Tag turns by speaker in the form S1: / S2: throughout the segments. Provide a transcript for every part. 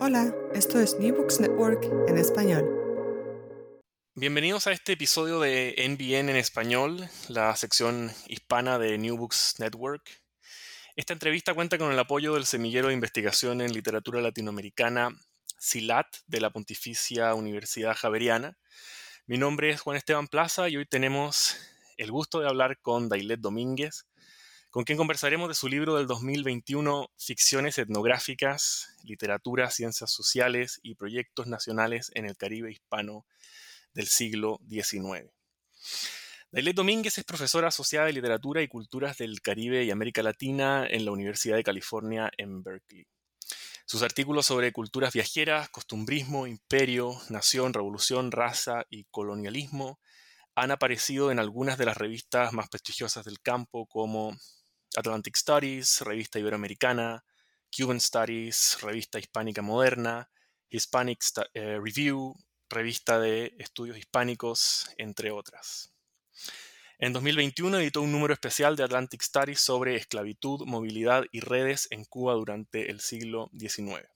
S1: Hola, esto es New Books Network en español.
S2: Bienvenidos a este episodio de NBN en español, la sección hispana de New Books Network. Esta entrevista cuenta con el apoyo del Semillero de Investigación en Literatura Latinoamericana, SILAT, de la Pontificia Universidad Javeriana. Mi nombre es Juan Esteban Plaza y hoy tenemos el gusto de hablar con Dailet Domínguez, con quien conversaremos de su libro del 2021, Ficciones etnográficas, literatura, ciencias sociales y proyectos nacionales en el Caribe hispano del siglo XIX. Dailet Domínguez es profesora asociada de Literatura y Culturas del Caribe y América Latina en la Universidad de California en Berkeley. Sus artículos sobre culturas viajeras, costumbrismo, imperio, nación, revolución, raza y colonialismo han aparecido en algunas de las revistas más prestigiosas del campo como Atlantic Studies, Revista Iberoamericana, Cuban Studies, Revista Hispánica Moderna, Hispanic eh, Review, Revista de Estudios Hispánicos, entre otras. En 2021 editó un número especial de Atlantic Studies sobre esclavitud, movilidad y redes en Cuba durante el siglo XIX.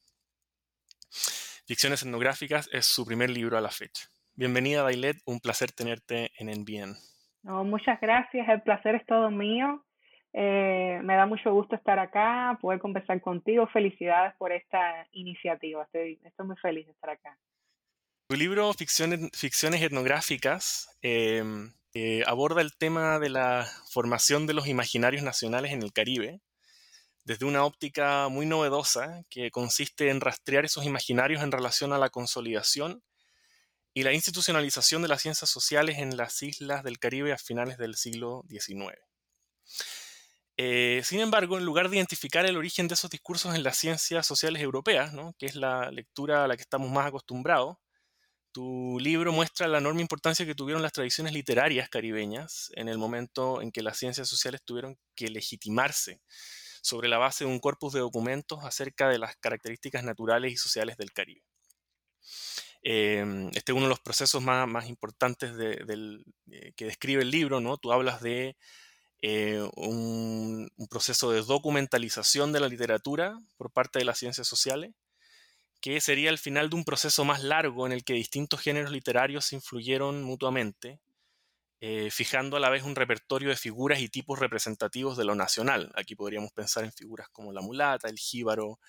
S2: Ficciones etnográficas es su primer libro a la fecha. Bienvenida, Dailet, un placer tenerte en NBN.
S3: No, muchas gracias, el placer es todo mío. Eh, me da mucho gusto estar acá, poder conversar contigo. Felicidades por esta iniciativa. Estoy, estoy muy feliz de estar acá.
S2: Tu libro Ficciones, Ficciones Etnográficas eh, eh, aborda el tema de la formación de los imaginarios nacionales en el Caribe desde una óptica muy novedosa que consiste en rastrear esos imaginarios en relación a la consolidación y la institucionalización de las ciencias sociales en las islas del Caribe a finales del siglo XIX. Eh, sin embargo, en lugar de identificar el origen de esos discursos en las ciencias sociales europeas, que es la lectura a la que estamos más acostumbrados, tu libro muestra la enorme importancia que tuvieron las tradiciones literarias caribeñas en el momento en que las ciencias sociales tuvieron que legitimarse sobre la base de un corpus de documentos acerca de las características naturales y sociales del Caribe. Em, este es uno de los procesos más, importantes eh, que describe el libro, ¿no? Tú hablas de eh, un, proceso de documentalización de la literatura por parte de las ciencias sociales, que sería el final de un proceso más largo en el que distintos géneros literarios influyeron mutuamente, eh, fijando a la vez un repertorio de figuras y tipos representativos de lo nacional. Aquí podríamos pensar en figuras como la mulata, el jíbaro,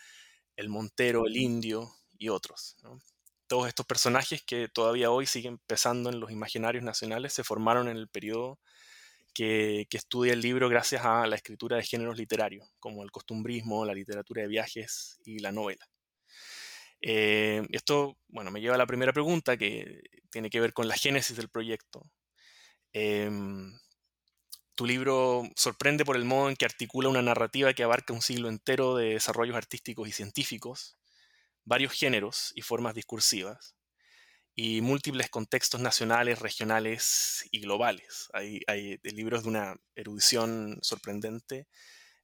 S2: el montero, el indio y otros. Todos estos personajes que todavía hoy siguen pesando en los imaginarios nacionales se formaron en el periodo que, que, estudia el libro gracias a la escritura de géneros literarios, como el costumbrismo, la literatura de viajes y la novela. Eh, esto, bueno, me lleva a la primera pregunta que tiene que ver con la génesis del proyecto. Eh, tu libro sorprende por el modo en que articula una narrativa que abarca un siglo entero de desarrollos artísticos y científicos, varios géneros y formas discursivas, y múltiples contextos nacionales, regionales y globales. Hay, libros de una erudición sorprendente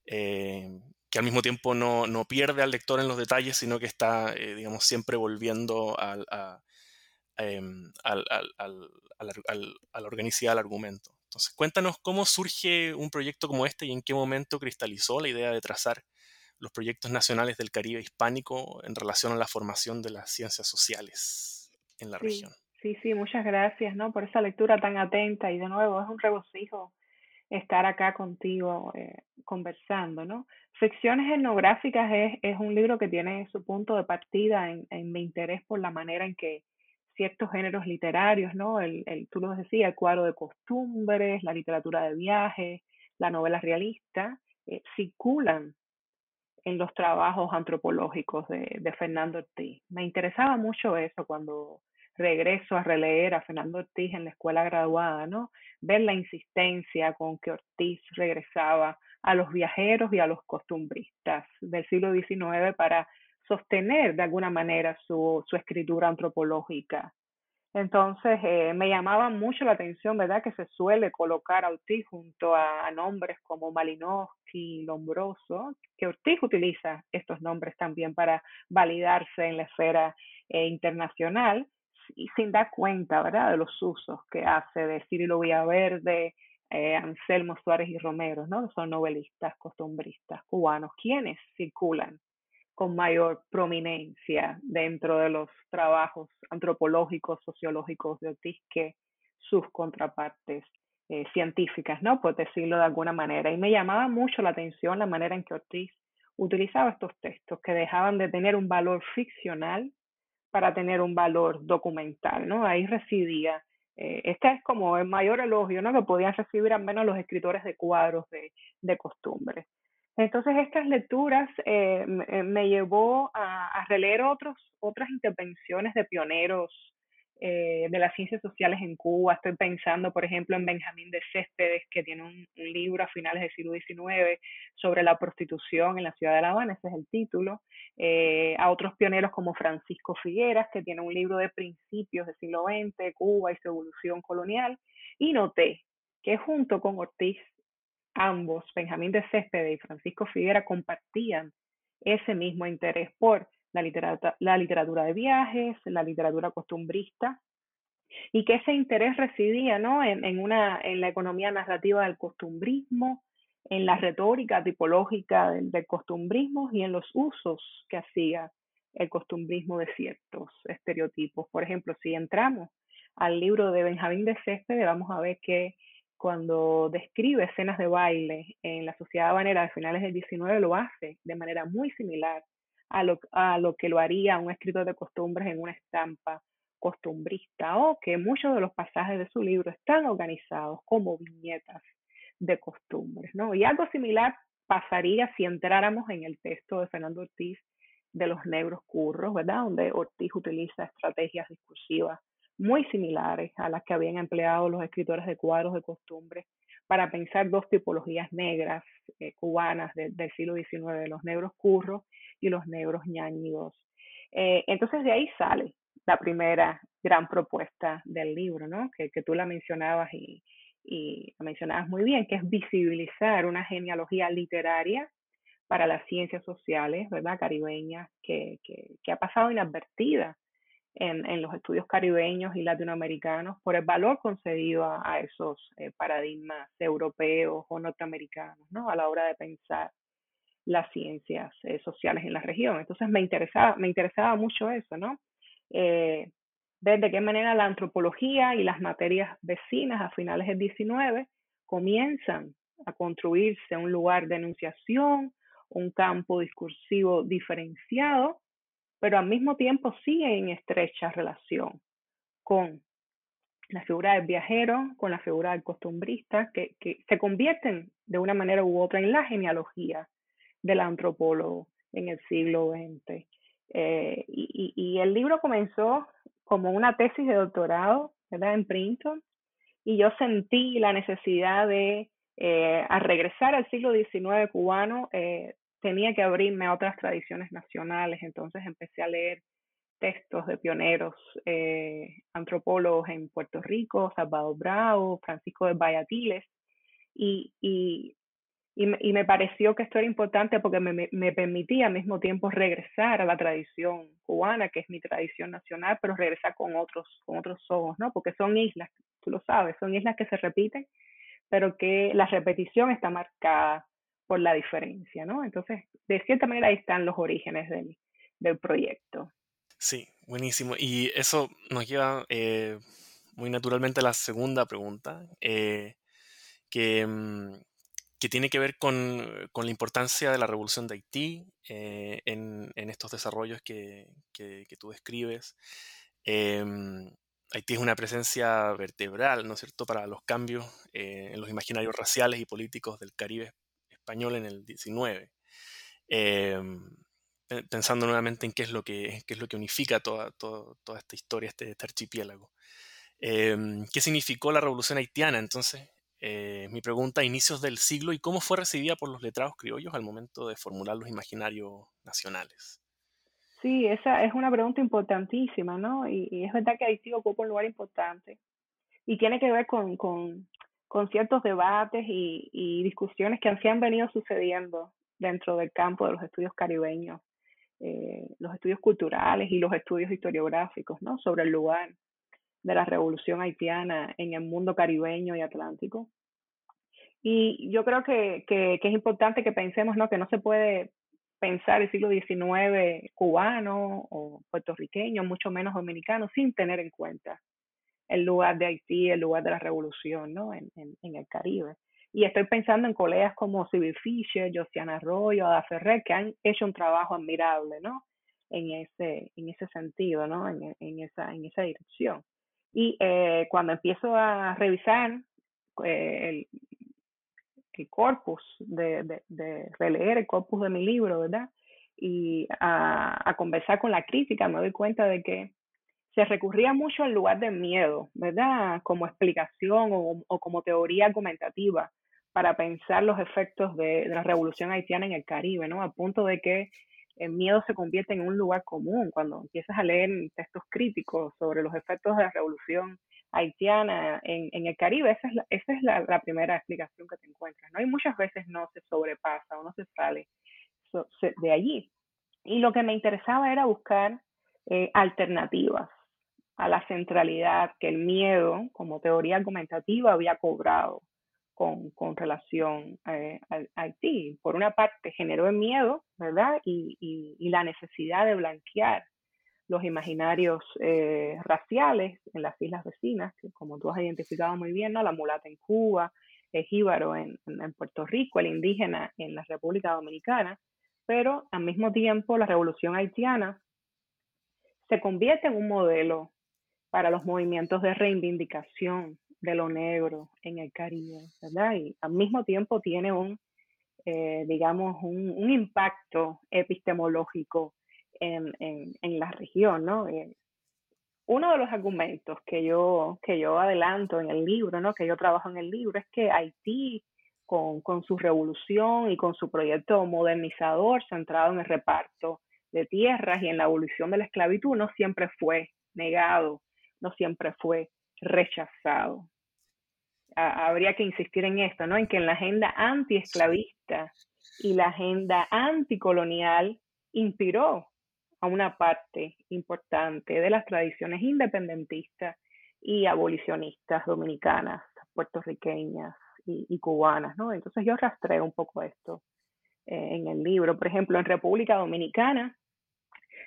S2: eh, que al mismo tiempo no, no, pierde al lector en los detalles, sino que está, eh, digamos, siempre volviendo al, a, eh, al, al, a la organicidad del argumento. Entonces, cuéntanos cómo surge un proyecto como este y en qué momento cristalizó la idea de trazar los proyectos nacionales del Caribe hispánico en relación a la formación de las ciencias sociales en la
S3: sí,
S2: región.
S3: Sí, sí, muchas gracias ¿no? por esa lectura tan atenta y de nuevo es un regocijo estar acá contigo eh, conversando, ¿no? Ficciones etnográficas es, es, un libro que tiene su punto de partida en, en, mi interés por la manera en que ciertos géneros literarios, ¿no? El, el, tú lo decías, el cuadro de costumbres, la literatura de viajes, la novela realista, eh, circulan en los trabajos antropológicos de, de Fernando Ortiz. Me interesaba mucho eso cuando regreso a releer a Fernando Ortiz en la escuela graduada, ¿no? Ver la insistencia con que Ortiz regresaba a los viajeros y a los costumbristas del siglo XIX para sostener de alguna manera su, su escritura antropológica. Entonces, eh, me llamaba mucho la atención, ¿verdad?, que se suele colocar a Ortiz junto a, nombres como Malinowski, Lombroso, que Ortiz utiliza estos nombres también para validarse en la esfera eh, internacional y sin dar cuenta, ¿verdad?, de los usos que hace de Cirilo Villaverde, eh, Anselmo Suárez y Romero, ¿no?, son novelistas, costumbristas cubanos, quienes circulan con mayor prominencia dentro de los trabajos antropológicos, sociológicos de Ortiz que sus contrapartes eh, científicas, ¿no? Por decirlo de alguna manera. Y me llamaba mucho la atención la manera en que Ortiz utilizaba estos textos que dejaban de tener un valor ficcional para tener un valor documental, ¿no? Ahí residía. Eh, este es como el mayor elogio, ¿no? Que podían recibir al menos los escritores de cuadros de, de costumbre. Entonces estas lecturas eh, eh, me, llevó a, releer otros, otras intervenciones de pioneros eh, de las ciencias sociales en Cuba. Estoy pensando, por ejemplo, en Benjamín de Céspedes, que tiene un, libro a finales del siglo XIX sobre la prostitución en la ciudad de La Habana, ese es el título. a otros pioneros como Francisco Figueras, que tiene un libro de principios del siglo XX, Cuba y su evolución colonial. Y noté que junto con Ortiz ambos, Benjamín de Céspedes y Francisco Figuera, compartían ese mismo interés por la literatura, la literatura de viajes, la literatura costumbrista, y que ese interés residía ¿no? en, una, en la economía narrativa del costumbrismo, en la retórica tipológica del, del, costumbrismo y en los usos que hacía el costumbrismo de ciertos estereotipos. Por ejemplo, si entramos al libro de Benjamín de Céspedes, vamos a ver que cuando describe escenas de baile en la sociedad habanera de finales del 19, lo hace de manera muy similar a lo, a lo que lo haría un escritor de costumbres en una estampa costumbrista o que muchos de los pasajes de su libro están organizados como viñetas de costumbres, ¿no? Y algo similar pasaría si entráramos en el texto de Fernando Ortiz de los negros curros, ¿verdad? Donde Ortiz utiliza estrategias discursivas muy similares a las que habían empleado los escritores de cuadros de costumbre para pensar dos tipologías negras eh, cubanas del siglo XIX, los negros curros y los negros ñañidos. Eh, entonces de ahí sale la primera gran propuesta del libro, ¿no? que, que tú la mencionabas y, y la mencionabas muy bien, que es visibilizar una genealogía literaria para las ciencias sociales, ¿verdad? Caribeñas, que, que, que ha pasado inadvertida en, los estudios caribeños y latinoamericanos por el valor concedido a, esos eh, paradigmas europeos o norteamericanos, ¿no? A la hora de pensar las ciencias eh, sociales en la región. Entonces me interesaba, me interesaba mucho eso, ¿no? Eh, ver de qué manera la antropología y las materias vecinas a finales del 19 comienzan a construirse un lugar de enunciación, un campo discursivo diferenciado pero al mismo tiempo sigue en estrecha relación con la figura del viajero, con la figura del costumbrista, que, se convierten de una manera u otra en la genealogía del antropólogo en el siglo XX. Eh, y, el libro comenzó como una tesis de doctorado ¿verdad? en Princeton y yo sentí la necesidad de, eh, al regresar al siglo XIX cubano, eh, tenía que abrirme a otras tradiciones nacionales, entonces empecé a leer textos de pioneros eh, antropólogos en Puerto Rico, Salvador Bravo, Francisco de Bayatiles, y, y, y, me, pareció que esto era importante porque me, me, permitía al mismo tiempo regresar a la tradición cubana, que es mi tradición nacional, pero regresar con otros, con otros ojos, ¿no? Porque son islas, tú lo sabes, son islas que se repiten, pero que la repetición está marcada por la diferencia, ¿no? Entonces, de cierta manera ahí están los orígenes del, del proyecto.
S2: Sí, buenísimo. Y eso nos lleva eh, muy naturalmente a la segunda pregunta, eh, que, mm, que, tiene que ver con, con, la importancia de la revolución de Haití eh, en, en, estos desarrollos que, que, tú describes. Em, Haití es una presencia vertebral, ¿no es cierto?, para los cambios en los imaginarios raciales y políticos del Caribe español en el 19. Em, pensando nuevamente en qué es lo que, es lo que unifica toda, toda, esta historia, este, este archipiélago. Em, ¿Qué significó la revolución haitiana? Entonces, eh, mi pregunta, inicios del siglo y cómo fue recibida por los letrados criollos al momento de formular los imaginarios nacionales.
S3: Sí, esa es una pregunta importantísima, ¿no? Y, es verdad que Haití ocupa un lugar importante y tiene que ver con, con, con ciertos debates y, y, discusiones que han, han venido sucediendo dentro del campo de los estudios caribeños, eh, los estudios culturales y los estudios historiográficos, ¿no? Sobre el lugar de la revolución haitiana en el mundo caribeño y atlántico. Y yo creo que, que, es importante que pensemos, ¿no? Que no se puede pensar el siglo XIX cubano o puertorriqueño, mucho menos dominicano, sin tener en cuenta el lugar de Haití, el lugar de la revolución, ¿no? En, en, el Caribe. Y estoy pensando en colegas como Civil Fisher, Josiana Arroyo, Ada Ferrer, que han hecho un trabajo admirable, ¿no? En ese, en ese sentido, ¿no? En, en esa, en esa dirección. Y eh, cuando empiezo a revisar eh, el, corpus, de, de, releer el corpus de mi libro, ¿verdad? Y a, a, conversar con la crítica, me doy cuenta de que se recurría mucho al lugar del miedo, ¿verdad? Como explicación o, o como teoría argumentativa para pensar los efectos de, la revolución haitiana en el Caribe, ¿no? Al punto de que el miedo se convierte en un lugar común cuando empiezas a leer textos críticos sobre los efectos de la revolución haitiana en, el Caribe, esa es, la, primera explicación que te encuentras, ¿no? Y muchas veces no se sobrepasa o no se sale so, de allí. Y lo que me interesaba era buscar eh, alternativas a la centralidad que el miedo como teoría argumentativa había cobrado con, con relación eh, a, Haití. Por una parte, generó el miedo, ¿verdad? Y la necesidad de blanquear los imaginarios eh, raciales en las islas vecinas, que como tú has identificado muy bien, ¿no? la mulata en Cuba, el jíbaro en, en, Puerto Rico, el indígena en la República Dominicana, pero al mismo tiempo la revolución haitiana se convierte en un modelo para los movimientos de reivindicación de lo negro en el Caribe, ¿verdad? Y al mismo tiempo tiene un, eh, digamos, un, un impacto epistemológico en, en, en la región, ¿no? Eh, uno de los argumentos que yo, que yo adelanto en el libro, ¿no? que yo trabajo en el libro, es que Haití, con, con su revolución y con su proyecto modernizador centrado en el reparto de tierras y en la abolición de la esclavitud, no siempre fue negado, no siempre fue rechazado. habría que insistir en esto, ¿no? En que en la agenda antiesclavista y la agenda anticolonial inspiró a una parte importante de las tradiciones independentistas y abolicionistas dominicanas, puertorriqueñas y, cubanas, ¿no? Entonces yo rastreo un poco esto eh, en el libro. Por ejemplo, en República Dominicana,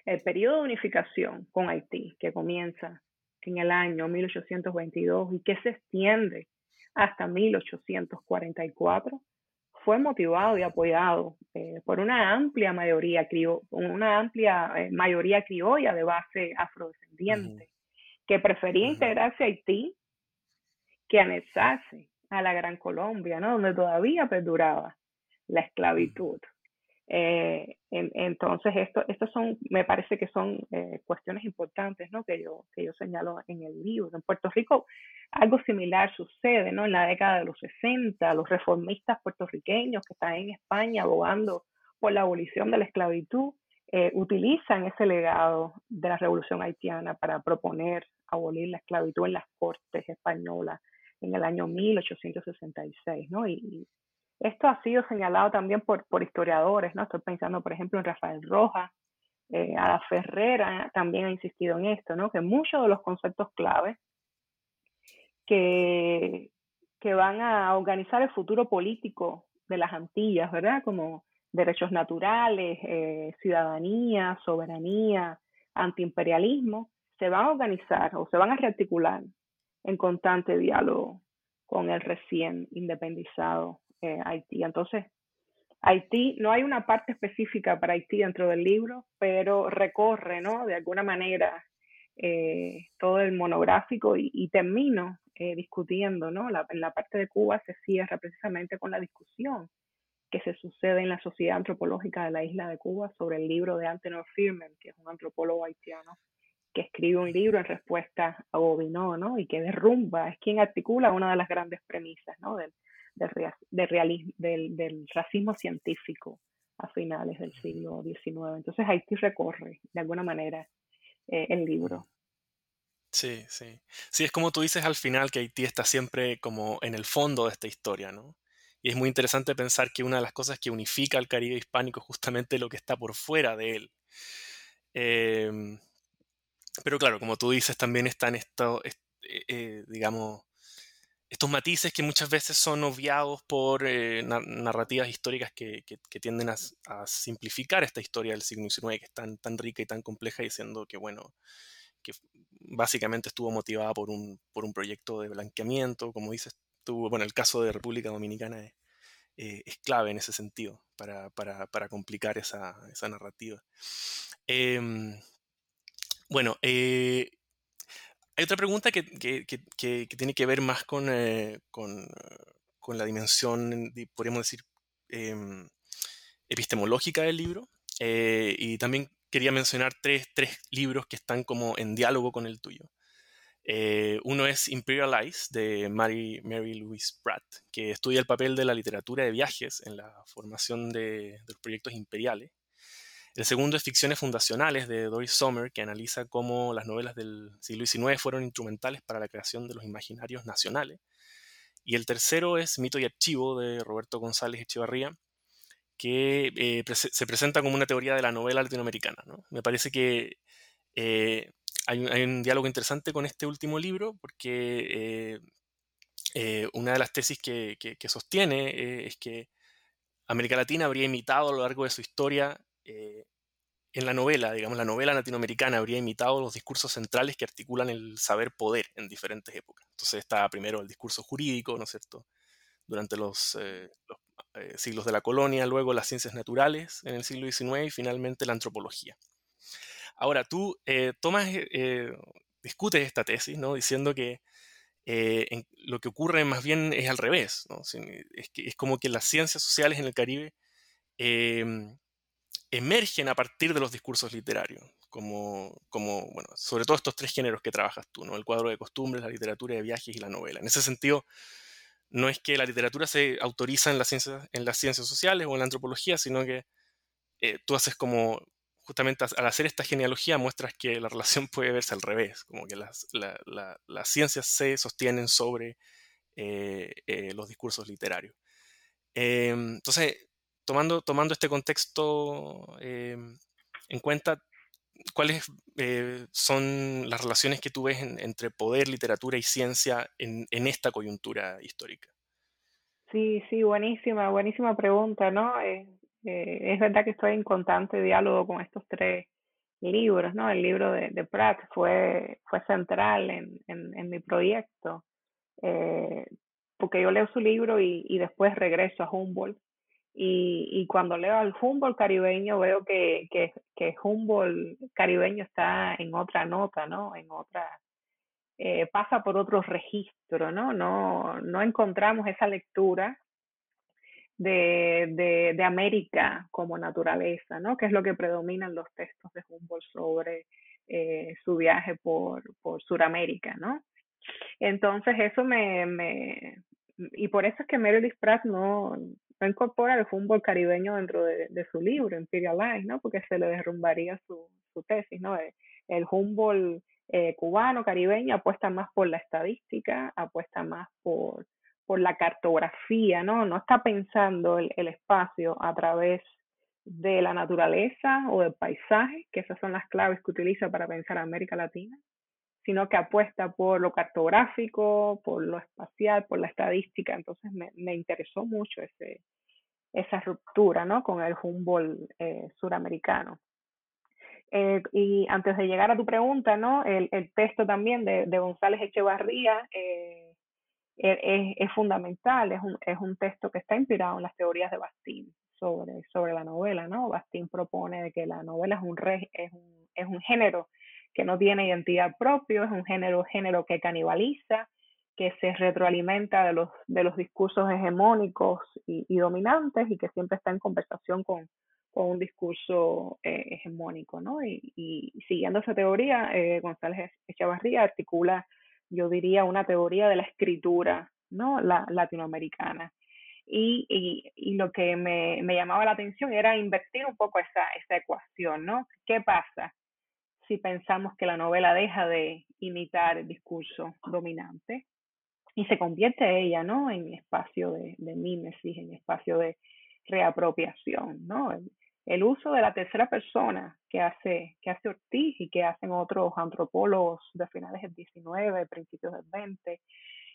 S3: el periodo de unificación con Haití, que comienza en el año 1822 y que se extiende hasta 1844, fue motivado y apoyado eh, por una amplia mayoría, crio, una amplia eh, mayoría criolla de base afrodescendiente, uh -huh. que prefería uh -huh. integrarse a Haití que anexarse a la Gran Colombia, ¿no? donde todavía perduraba la esclavitud. Eh, en, entonces, esto, estos son, me parece que son eh, cuestiones importantes, ¿no? Que yo, que yo señalo en el libro. En Puerto Rico algo similar sucede, ¿no? En la década de los 60, los reformistas puertorriqueños que están en España abogando por la abolición de la esclavitud, eh, utilizan ese legado de la revolución haitiana para proponer abolir la esclavitud en las cortes españolas en el año 1866, ¿no? Y, esto ha sido señalado también por, por historiadores, ¿no? Estoy pensando, por ejemplo, en Rafael Rojas, eh, Ada Ferrera también ha insistido en esto, ¿no? Que muchos de los conceptos claves que, van a organizar el futuro político de las Antillas, ¿verdad? Como derechos naturales, eh, ciudadanía, soberanía, antiimperialismo, se van a organizar o se van a rearticular en constante diálogo con el recién independizado eh, Haití. Entonces, Haití, no hay una parte específica para Haití dentro del libro, pero recorre, ¿no? De alguna manera eh, todo el monográfico y, y termino eh, discutiendo, ¿no? La, en la parte de Cuba se cierra precisamente con la discusión que se sucede en la Sociedad Antropológica de la isla de Cuba sobre el libro de Antenor Firman, que es un antropólogo haitiano que escribe un libro en respuesta a Bobinó, ¿no? Y que derrumba, es quien articula una de las grandes premisas, ¿no? Del, realismo, del racismo científico a finales del siglo XIX. Entonces Haití recorre de alguna manera eh, el libro.
S2: Sí, sí. Sí, es como tú dices al final que Haití está siempre como en el fondo de esta historia, ¿no? Y es muy interesante pensar que una de las cosas que unifica al Caribe hispánico es justamente lo que está por fuera de él. Em, pero claro, como tú dices, también están estos, eh, eh, digamos, estos matices que muchas veces son obviados por eh, narrativas históricas que, tienden a, simplificar esta historia del siglo XIX, que es tan, rica y tan compleja, diciendo que, bueno, que básicamente estuvo motivada por un, por un proyecto de blanqueamiento, como dices tú, bueno, el caso de República Dominicana es, eh, clave en ese sentido para, complicar esa, narrativa. Em, bueno, eh, hay otra pregunta que, tiene que ver más con, eh, con, la dimensión, podríamos decir, em, epistemológica del libro. y también quería mencionar tres, libros que están como en diálogo con el tuyo. Eh, uno es Imperialize de Mary, Mary Louise Pratt, que estudia el papel de la literatura de viajes en la formación de, los proyectos imperiales. El segundo es Ficciones Fundacionales de Doris Sommer, que analiza cómo las novelas del siglo XIX fueron instrumentales para la creación de los imaginarios nacionales. Y el tercero es Mito y Archivo de Roberto González Echevarría, que eh, se presenta como una teoría de la novela latinoamericana. Me parece que eh, hay, un, diálogo interesante con este último libro porque eh, una de las tesis que, sostiene es que América Latina habría imitado a lo largo de su historia en la novela, digamos, la novela latinoamericana habría imitado los discursos centrales que articulan el saber poder en diferentes épocas. Entonces está primero el discurso jurídico, ¿no es cierto? Durante los, los eh, siglos de la colonia, luego las ciencias naturales en el siglo XIX y finalmente la antropología. Ahora, tú eh, tomas, eh, discutes esta tesis, ¿no? diciendo que lo que ocurre más bien es al revés. Es, que, es como que las ciencias sociales en el Caribe em, emergen a partir de los discursos literarios, como, como, bueno, sobre todo estos tres géneros que trabajas tú, ¿no? el cuadro de costumbres, la literatura de viajes y la novela. En ese sentido, no es que la literatura se autoriza en las ciencias, en las ciencias sociales o en la antropología, sino que eh, tú haces como, justamente al hacer esta genealogía muestras que la relación puede verse al revés, como que las, ciencias se sostienen sobre eh, eh, los discursos literarios. Em, entonces, tomando, tomando este contexto em, en cuenta, ¿cuáles son las relaciones que tú ves entre poder, literatura y ciencia en, esta coyuntura histórica?
S3: Sí, sí, buenísima, buenísima pregunta, ¿no? Eh, eh, es verdad que estoy en constante diálogo con estos tres libros, ¿no? El libro de, Pratt fue, fue central en, en, mi proyecto, eh, porque yo leo su libro y, y después regreso a Humboldt y, cuando leo al Humboldt caribeño veo que, que, que, Humboldt caribeño está en otra nota, ¿no? En otra, eh, pasa por otro registro, ¿no? No, no encontramos esa lectura de, de, de, América como naturaleza, ¿no? Que es lo que predomina en los textos de Humboldt sobre eh, su viaje por, por Sudamérica, ¿no? Entonces eso me, me, y por eso es que Meredith Pratt no, no incorpora el fútbol caribeño dentro de, su libro, Imperial Life, ¿no? Porque se le derrumbaría su, tesis, ¿no? El, Humboldt eh, cubano, caribeño, apuesta más por la estadística, apuesta más por, la cartografía, ¿no? No está pensando el, el espacio a través de la naturaleza o del paisaje, que esas son las claves que utiliza para pensar América Latina, sino que apuesta por lo cartográfico, por lo espacial, por la estadística. Entonces me interesó mucho ese, esa ruptura ¿no? con el Humboldt eh, suramericano. Eh, y antes de llegar a tu pregunta, ¿no? el, texto también de, González Echevarría eh, es, es, fundamental, es un, es un texto que está inspirado en las teorías de Bastín sobre, sobre la novela. ¿no? Bastín propone que la novela es un, re, es un, es un género que no tiene identidad propia, es un género, género que canibaliza, que se retroalimenta de los, de los discursos hegemónicos y, dominantes y que siempre está en conversación con, con un discurso eh, hegemónico, ¿no? Y, siguiendo esa teoría, eh, González Echavarría articula, yo diría, una teoría de la escritura, ¿no? La, latinoamericana. Y, y, y lo que me, me, llamaba la atención era invertir un poco esa, esa ecuación, ¿no? ¿Qué pasa si pensamos que la novela deja de imitar el discurso dominante y se convierte ella, ¿no? En espacio de, de mímesis, en espacio de reapropiación, ¿no? El, el, uso de la tercera persona que hace, que hace Ortiz y que hacen otros antropólogos de finales del 19, principios del 20,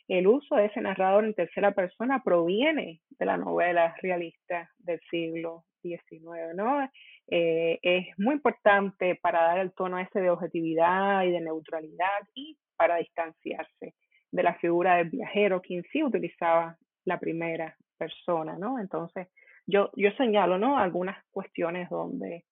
S3: el uso de ese narrador en tercera persona proviene de la novela realista del siglo XIX, ¿no? Eh, es muy importante para dar el tono ese de objetividad y de neutralidad y para distanciarse de la figura del viajero, quien sí utilizaba la primera persona, ¿no? Entonces, yo, yo señalo, ¿no? Algunas cuestiones donde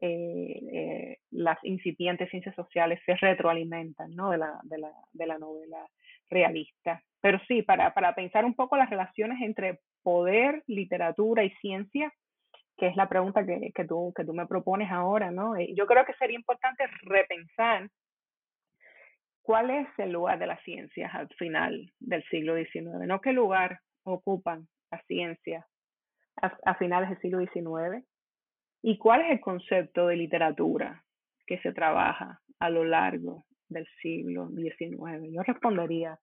S3: eh, eh, las incipientes ciencias sociales se retroalimentan, ¿no? De la, de la, de la novela realista. Pero sí, para, para pensar un poco las relaciones entre poder, literatura y ciencia, que es la pregunta que, que, tú, que tú me propones ahora, ¿no? Eh, yo creo que sería importante repensar cuál es el lugar de las ciencias al final del siglo XIX, ¿no? ¿Qué lugar ocupan las ciencias a, finales del siglo XIX? ¿Y cuál es el concepto de literatura que se trabaja a lo largo del siglo XIX? Yo respondería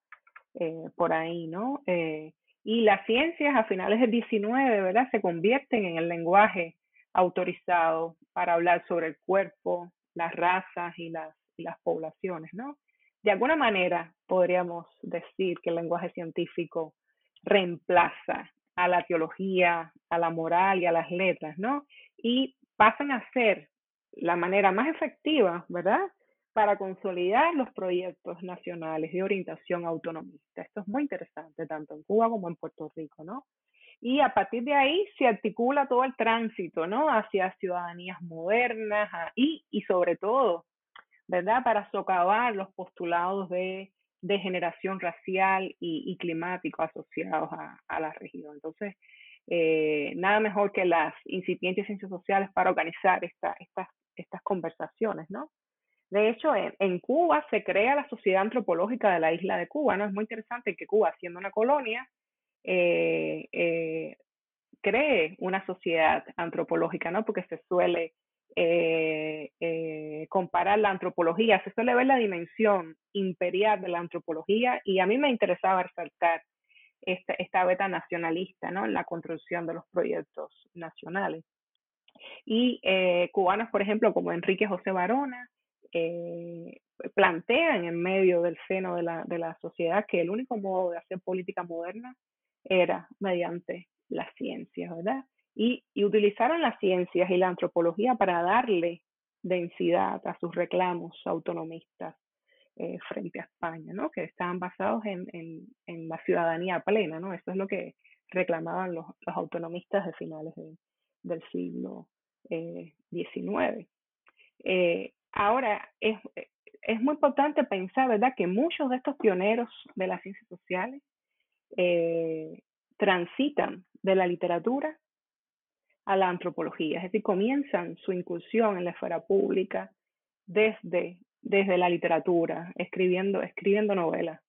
S3: eh, por ahí, ¿no? Eh, y las ciencias a finales del XIX, ¿verdad? Se convierten en el lenguaje autorizado para hablar sobre el cuerpo, las razas y las, y las poblaciones, ¿no? De alguna manera podríamos decir que el lenguaje científico reemplaza a la teología, a la moral y a las letras, ¿no? Y pasan a ser la manera más efectiva, ¿verdad? para consolidar los proyectos nacionales de orientación autonomista. Esto es muy interesante, tanto en Cuba como en Puerto Rico, ¿no? Y a partir de ahí se articula todo el tránsito, ¿no? Hacia ciudadanías modernas y, y sobre todo, ¿verdad? Para socavar los postulados de, de generación racial y, y climático asociados a, a, la región. Entonces, eh, nada mejor que las incipientes ciencias sociales para organizar esta, estas, estas conversaciones, ¿no? De hecho, en, en, Cuba se crea la Sociedad Antropológica de la isla de Cuba, ¿no? Es muy interesante que Cuba, siendo una colonia, eh, eh, cree una sociedad antropológica, ¿no? Porque se suele eh, eh, comparar la antropología, se suele ver la dimensión imperial de la antropología y a mí me interesaba resaltar esta, esta beta nacionalista, ¿no? En la construcción de los proyectos nacionales. Y eh, cubanos, por ejemplo, como Enrique José Barona, eh, plantean en medio del seno de la, de la sociedad que el único modo de hacer política moderna era mediante las ciencias, ¿verdad? Y, utilizaron las ciencias y la antropología para darle densidad a sus reclamos autonomistas eh, frente a España, ¿no? Que estaban basados en, en, la ciudadanía plena, ¿no? Eso es lo que reclamaban los, los autonomistas de finales de, del siglo XIX. Eh, eh, Ahora, es, es muy importante pensar, ¿verdad?, que muchos de estos pioneros de las ciencias sociales eh, transitan de la literatura a la antropología, es decir, comienzan su incursión en la esfera pública desde, desde la literatura, escribiendo, escribiendo novelas.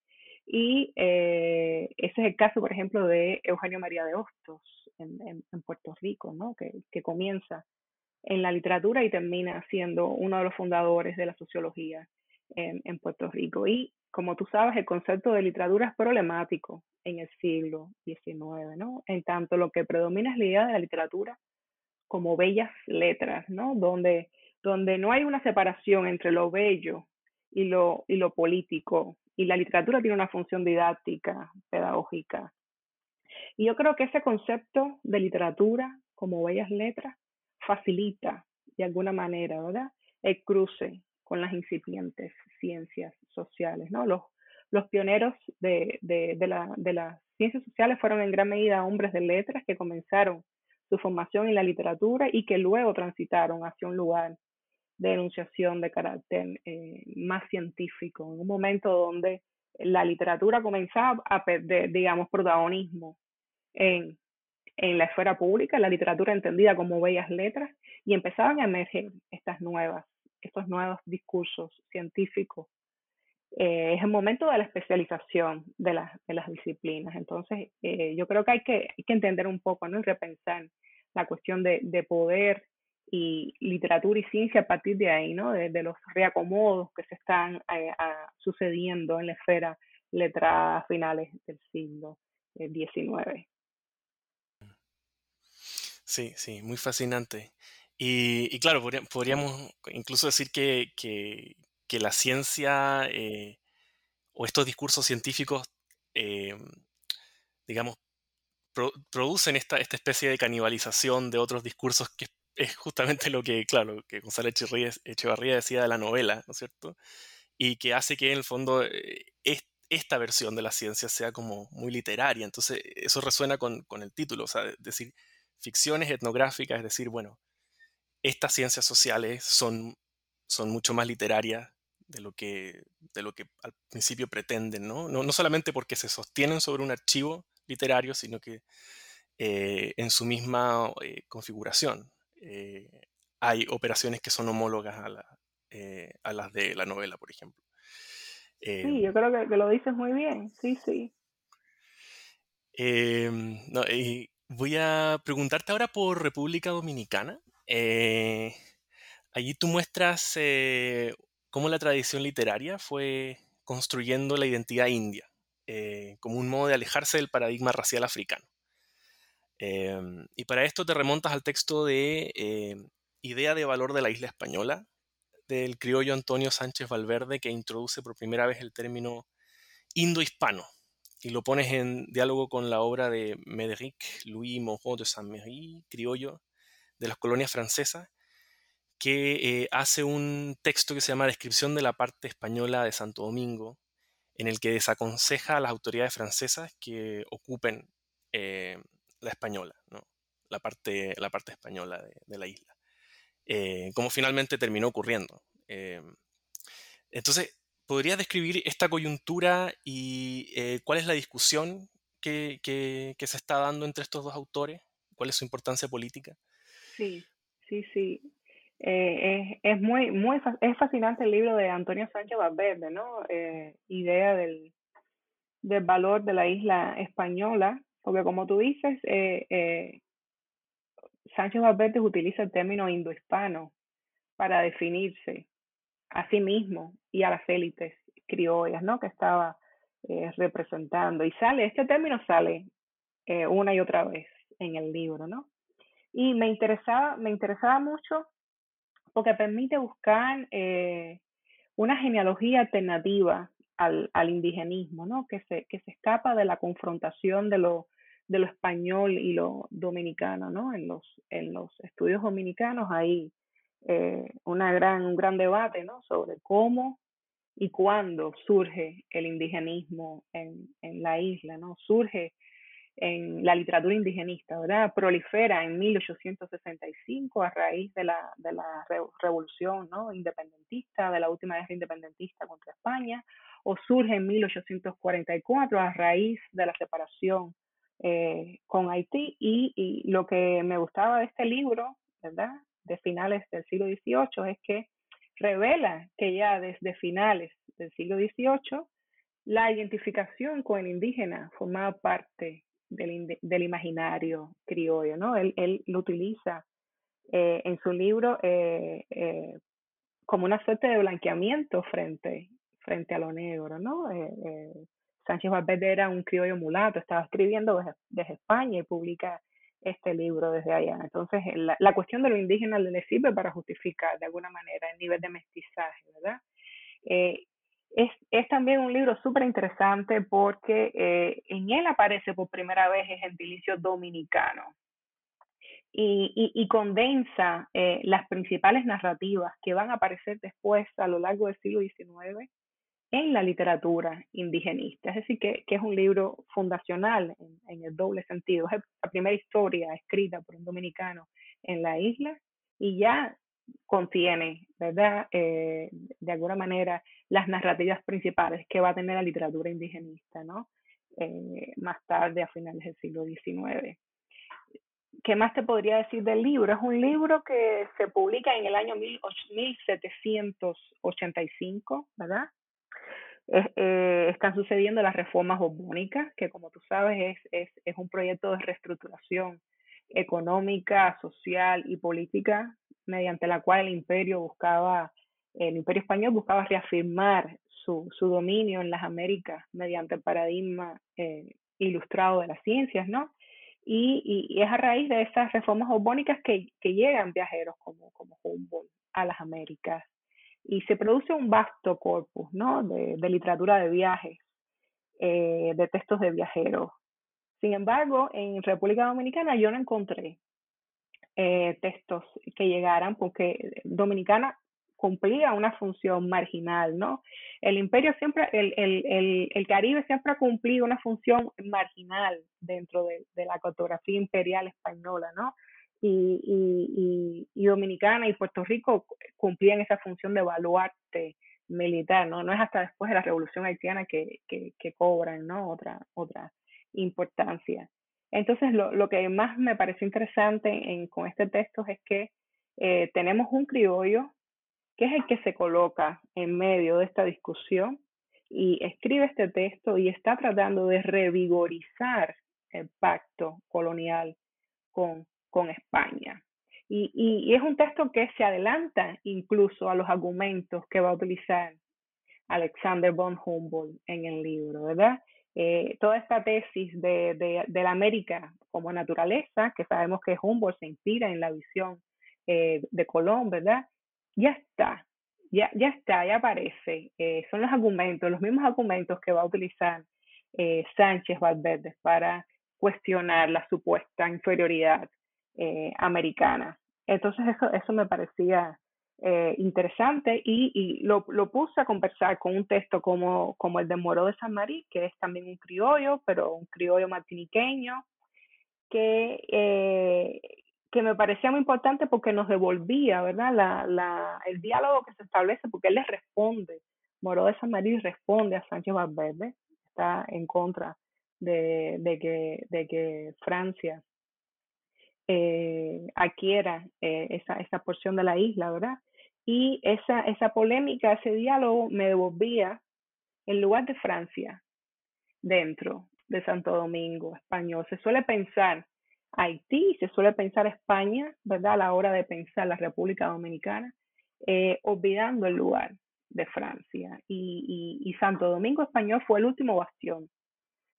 S3: Y eh, ese es el caso, por ejemplo, de Eugenio María de Hostos en, en, Puerto Rico, ¿no? que, que comienza en la literatura y termina siendo uno de los fundadores de la sociología en, Puerto Rico. Y como tú sabes, el concepto de literatura es problemático en el siglo XIX, ¿no? En tanto lo que predomina es la idea de la literatura como bellas letras, ¿no? Donde, donde no hay una separación entre lo bello y lo, y lo político. Y la literatura tiene una función didáctica, pedagógica. Y yo creo que ese concepto de literatura como bellas letras facilita de alguna manera, ¿verdad? El cruce con las incipientes ciencias sociales, ¿no? Los, los pioneros de, de, de, la, de las ciencias sociales fueron en gran medida hombres de letras que comenzaron su formación en la literatura y que luego transitaron hacia un lugar de enunciación de carácter eh, más científico, en un momento donde la literatura comenzaba a perder, digamos, protagonismo en en la esfera pública, la literatura entendida como bellas letras, y empezaban a emerger estas nuevas, estos nuevos discursos científicos eh, es el momento de la especialización de, de las disciplinas. Entonces, eh, yo creo que hay, que entender un poco, ¿no? Y repensar la cuestión de, de poder y literatura y ciencia a partir de ahí, ¿no? De, los reacomodos que se están eh, sucediendo en la esfera letrada a finales del siglo XIX.
S2: Sí, sí, muy fascinante. Y, claro, podríamos incluso decir que, que la ciencia eh, o estos discursos científicos, eh, digamos, producen esta, esta especie de canibalización de otros discursos que es justamente lo que, claro, que Gonzalo Echevarría decía de la novela, ¿no es cierto? Y que hace que en el fondo eh, esta versión de la ciencia sea como muy literaria. Entonces, eso resuena con, con el título, o sea, decir, ficciones etnográficas, es decir, bueno, estas ciencias sociales son, son mucho más literarias de lo que, de lo que al principio pretenden, ¿no? No, solamente porque se sostienen sobre un archivo literario, sino que eh, en su misma eh, configuración eh, hay operaciones que son homólogas a, a, las de la novela, por ejemplo.
S3: sí, yo creo que, lo dices muy bien, sí, sí.
S2: Em, voy a preguntarte ahora por República Dominicana. Allí tú muestras cómo la tradición literaria fue construyendo la identidad india eh, como un modo de alejarse del paradigma racial africano. Em, y para esto te remontas al texto de Idea de Valor de la Isla Española, del criollo Antonio Sánchez Valverde, que introduce por primera vez el término indo-hispano y lo pones en diálogo con la obra de Médéric Louis Moreau de Saint-Méry, criollo de las colonias francesas, que eh, hace un texto que se llama Descripción de la parte española de Santo Domingo, en el que desaconseja a las autoridades francesas que ocupen eh, la española, la, parte, la parte española de, la isla, eh, como finalmente terminó ocurriendo. entonces, ¿podrías describir esta coyuntura y cuál es la discusión que, que se está dando entre estos dos autores? ¿Cuál es su importancia política?
S3: Sí, sí, sí. Eh, es, es, muy, muy, es fascinante el libro de Antonio Sánchez Valverde, ¿no? Eh, idea del, del valor de la isla española, porque como tú dices, eh, eh, Sánchez Valverde utiliza el término indohispano para definirse a sí mismo y a las élites criollas, ¿no? Que estaba eh, representando. Y sale, este término sale eh, una y otra vez en el libro, ¿no? Y me interesaba, me interesaba mucho porque permite buscar eh, una genealogía alternativa al, al, indigenismo, ¿no? que, se, que se escapa de la confrontación de lo, de lo español y lo dominicano. ¿no? En, los, en los estudios dominicanos hay eh, una gran, un gran debate ¿no? sobre cómo y cuándo surge el indigenismo en, en la isla. ¿no? Surge en la literatura indigenista, ¿verdad? Prolifera en 1865 a raíz de la, de la revolución ¿no? independentista, de la última guerra independentista contra España, o surge en 1844 a raíz de la separación eh, con Haití. Y, y, lo que me gustaba de este libro, ¿verdad? De finales del siglo XVIII es que revela que ya desde finales del siglo XVIII la identificación con el indígena formaba parte del, del imaginario criollo, ¿no? Él, él lo utiliza eh, en su libro eh, eh, como una suerte de blanqueamiento frente, frente a lo negro, ¿no? Sánchez Valverde era un criollo mulato, estaba escribiendo desde, España y publica este libro desde allá. Entonces, la, la, cuestión de lo indígena le sirve para justificar de alguna manera el nivel de mestizaje, ¿verdad? Es, también un libro súper interesante porque eh, en él aparece por primera vez el gentilicio dominicano y, condensa eh, las principales narrativas que van a aparecer después a lo largo del siglo XIX en la literatura indigenista. Es decir, que, es un libro fundacional en, el doble sentido. Es la primera historia escrita por un dominicano en la isla y ya contiene, ¿verdad? Eh, de alguna manera, las narrativas principales que va a tener la literatura indigenista, ¿no? Eh, más tarde, a finales del siglo XIX. ¿Qué más te podría decir del libro? Es un libro que se publica en el año 1785, ¿verdad? eh, están sucediendo las reformas borbónicas, que como tú sabes es, es, es un proyecto de reestructuración económica, social y política mediante la cual el imperio buscaba, el imperio español buscaba reafirmar su, su dominio en las Américas mediante el paradigma eh, ilustrado de las ciencias, ¿no? Y, y, es a raíz de esas reformas borbónicas que, que llegan viajeros como, como Humboldt a las Américas y se produce un vasto corpus ¿no? de, de literatura de viajes, eh, de textos de viajeros. Sin embargo, en República Dominicana yo no encontré eh, textos que llegaran porque Dominicana cumplía una función marginal, ¿no? El imperio siempre, el, el, el, Caribe siempre ha cumplido una función marginal dentro de, de la cartografía imperial española, ¿no? Y, y, y, Dominicana y Puerto Rico cumplían esa función de baluarte militar, ¿no? No es hasta después de la Revolución Haitiana que, que, que cobran, ¿no? Otra, otra importancia. Entonces, lo, lo que más me pareció interesante en, con este texto es que eh, tenemos un criollo que es el que se coloca en medio de esta discusión y escribe este texto y está tratando de revigorizar el pacto colonial con, con España. Y, y, y, es un texto que se adelanta incluso a los argumentos que va a utilizar Alexander von Humboldt en el libro, ¿verdad? Eh, toda esta tesis de, la América como naturaleza, que sabemos que Humboldt se inspira en la visión eh, de Colón, ¿verdad? Ya está, ya, ya está, ya aparece. Eh, son los argumentos, los mismos argumentos que va a utilizar eh, Sánchez Valverde para cuestionar la supuesta inferioridad eh, americana. Entonces eso, eso me parecía eh, interesante y, y lo, lo, puse a conversar con un texto como, como el de Moro de San Marí, que es también un criollo, pero un criollo martiniqueño, que, eh, que me parecía muy importante porque nos devolvía, ¿verdad? La, la, el diálogo que se establece, porque él le responde, Moro de San Marí responde a Sánchez Valverde, está en contra de, de, que, de que Francia eh, adquiera eh, esa, esa porción de la isla, ¿verdad? Y esa, esa polémica, ese diálogo me devolvía el lugar de Francia dentro de Santo Domingo español. Se suele pensar Haití, se suele pensar España, ¿verdad? A la hora de pensar la República Dominicana, eh, olvidando el lugar de Francia. Y, Santo Domingo español fue el último bastión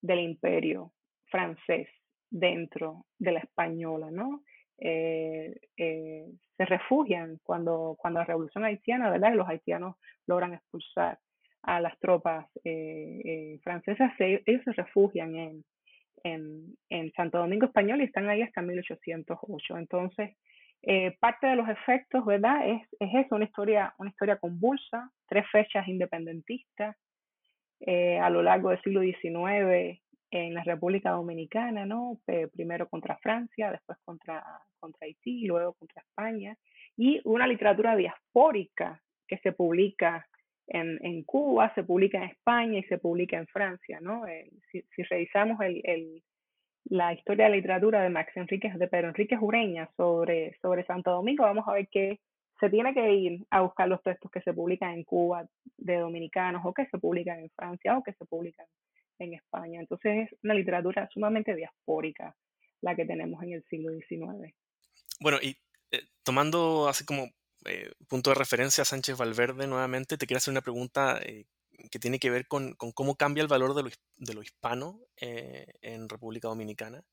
S3: del imperio francés dentro de la española, ¿no? Eh, eh, se refugian cuando, cuando la revolución haitiana, ¿verdad? Los haitianos logran expulsar a las tropas eh, eh francesas, ellos se refugian en, en, Santo Domingo Español y están ahí hasta 1808. Entonces, eh, parte de los efectos, ¿verdad? Es, es eso, una historia, una historia convulsa, tres fechas independentistas a lo largo del siglo XIX en la República Dominicana, ¿no? primero contra Francia, después contra, contra Haití, luego contra España, y una literatura diaspórica que se publica en, en Cuba, se publica en España y se publica en Francia, ¿no? Eh, si, revisamos el, el, la historia de la literatura de Max Enríquez, de Pedro Enrique Ureña sobre, sobre Santo Domingo, vamos a ver que se tiene que ir a buscar los textos que se publican en Cuba de dominicanos o que se publican en Francia o que se publican en España. Entonces es una literatura sumamente diaspórica la que tenemos en el siglo XIX.
S2: Bueno, y eh, tomando así como eh, punto de referencia a Sánchez Valverde nuevamente, te quiero hacer una pregunta eh, que tiene que ver con, con, cómo cambia el valor de lo, de lo hispano eh, en República Dominicana.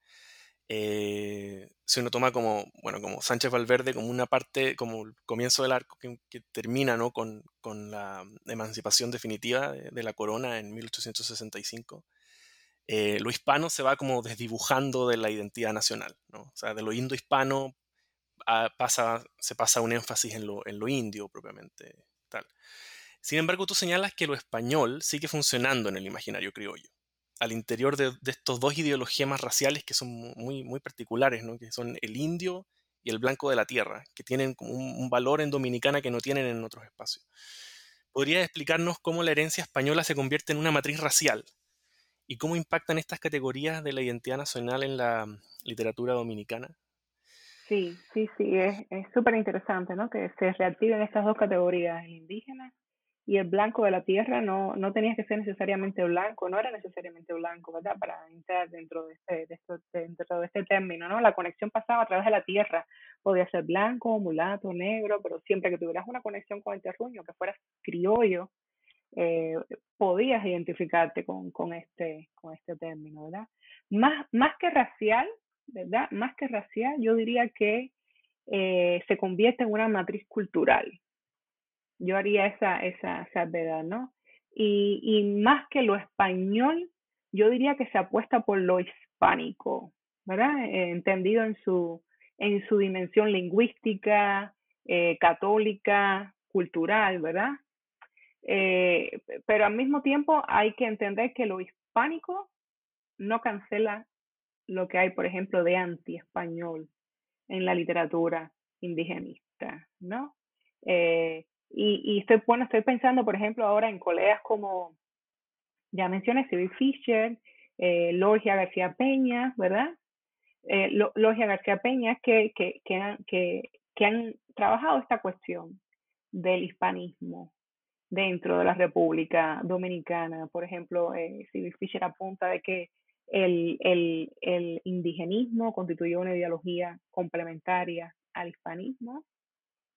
S2: Si uno toma como, bueno, como Sánchez Valverde como una parte, como el comienzo del arco que, termina ¿no? con, con, la emancipación definitiva de, la corona en 1865, lo hispano se va como desdibujando de la identidad nacional, o sea, de lo indo-hispano pasa, se pasa un énfasis en lo, en lo indio propiamente tal. Sin embargo, tú señalas que lo español sigue funcionando en el imaginario criollo, al interior de, estos dos ideologías raciales que son muy, muy particulares, ¿no? que son el indio y el blanco de la tierra, que tienen un, valor en Dominicana que no tienen en otros espacios. ¿Podrías explicarnos cómo la herencia española se convierte en una matriz racial y cómo impactan estas categorías de la identidad nacional en la literatura dominicana?
S3: Sí, sí, sí, es súper interesante, ¿no? Que se reactiven estas dos categorías, el indígena y el blanco de la tierra no, no tenía que ser necesariamente blanco, no era necesariamente blanco, ¿verdad? Para entrar dentro de este, de esto, dentro de este término, ¿no? La conexión pasaba a través de la tierra, podía ser blanco, mulato, negro, pero siempre que tuvieras una conexión con el terruño, que fueras criollo, eh, podías identificarte con, con, este, con este término, ¿verdad? Más, más que racial, ¿verdad? Más que racial, yo diría que eh, se convierte en una matriz cultural, yo haría esa, esa salvedad, ¿no? Y, y más que lo español, yo diría que se apuesta por lo hispánico, ¿verdad? Eh, entendido en su, en su dimensión lingüística, eh, católica, cultural, ¿verdad? Eh, pero al mismo tiempo hay que entender que lo hispánico no cancela lo que hay, por ejemplo, de anti-español en la literatura indigenista, ¿no? Y, y estoy, bueno, estoy pensando, por ejemplo, ahora en colegas como, ya mencioné, Civil Fisher, eh, Logia García Peña, ¿verdad? Eh, Logia García Peña, que, que, que, han, que, han trabajado esta cuestión del hispanismo dentro de la República Dominicana. Por ejemplo, eh, Fisher apunta de que el, el, el indigenismo constituyó una ideología complementaria al hispanismo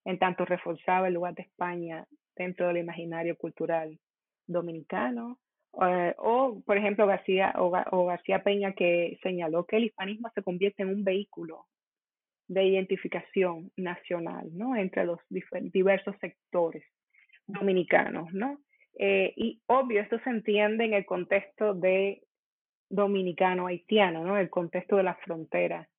S3: en tanto reforzaba el lugar de España dentro del imaginario cultural dominicano. Eh, o, por ejemplo, García, o, García Peña que señaló que el hispanismo se convierte en un vehículo de identificación nacional, ¿no? Entre los diversos sectores dominicanos, ¿no? Eh, y obvio, esto se entiende en el contexto de dominicano-haitiano, ¿no? El contexto de la frontera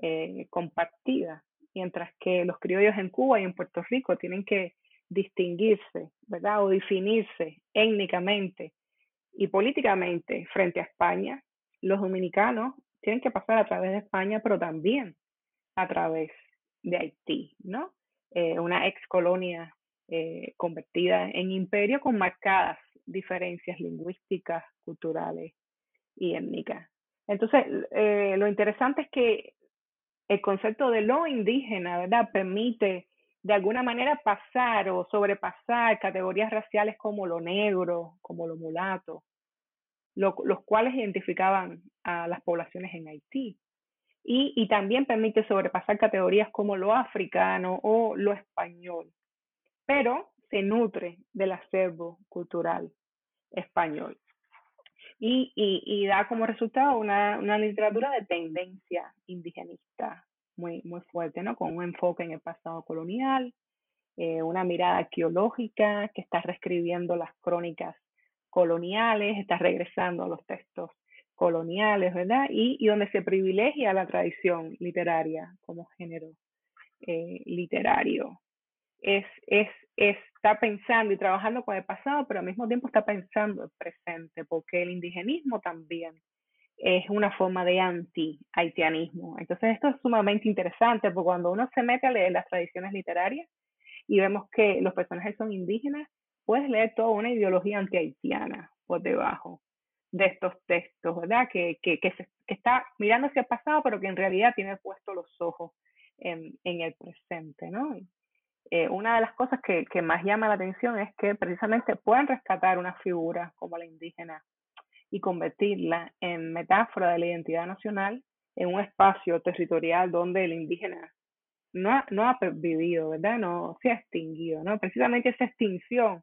S3: eh, compartida mientras que los criollos en Cuba y en Puerto Rico tienen que distinguirse, ¿verdad? O definirse étnicamente y políticamente frente a España, los dominicanos tienen que pasar a través de España, pero también a través de Haití, ¿no? Eh, una ex colonia eh, convertida en imperio con marcadas diferencias lingüísticas, culturales y étnicas. Entonces, eh, lo interesante es que el concepto de lo indígena, ¿verdad? Permite de alguna manera pasar o sobrepasar categorías raciales como lo negro, como lo mulato, los cuales identificaban a las poblaciones en Haití. Y también permite sobrepasar categorías como lo africano o lo español, pero se nutre del acervo cultural español y, y, y da como resultado una, una literatura de tendencia indigenista muy, muy fuerte, ¿no? Con un enfoque en el pasado colonial, eh, una mirada arqueológica que está reescribiendo las crónicas coloniales, está regresando a los textos coloniales, ¿verdad? Y, y donde se privilegia la tradición literaria como género eh, literario. Es, es, está pensando y trabajando con el pasado, pero al mismo tiempo está pensando el presente, porque el indigenismo también es una forma de anti-haitianismo. Entonces esto es sumamente interesante, porque cuando uno se mete a leer las tradiciones literarias y vemos que los personajes son indígenas, puedes leer toda una ideología anti-haitiana por debajo de estos textos, ¿verdad? Que, que, que, se, que está mirando hacia el pasado, pero que en realidad tiene puesto los ojos en el presente, ¿no? Eh, una de las cosas que, más llama la atención es que precisamente pueden rescatar una figura como la indígena y convertirla en metáfora de la identidad nacional en un espacio territorial donde el indígena no ha, no ha vivido, ¿verdad? No se ha extinguido, ¿no? Precisamente esa extinción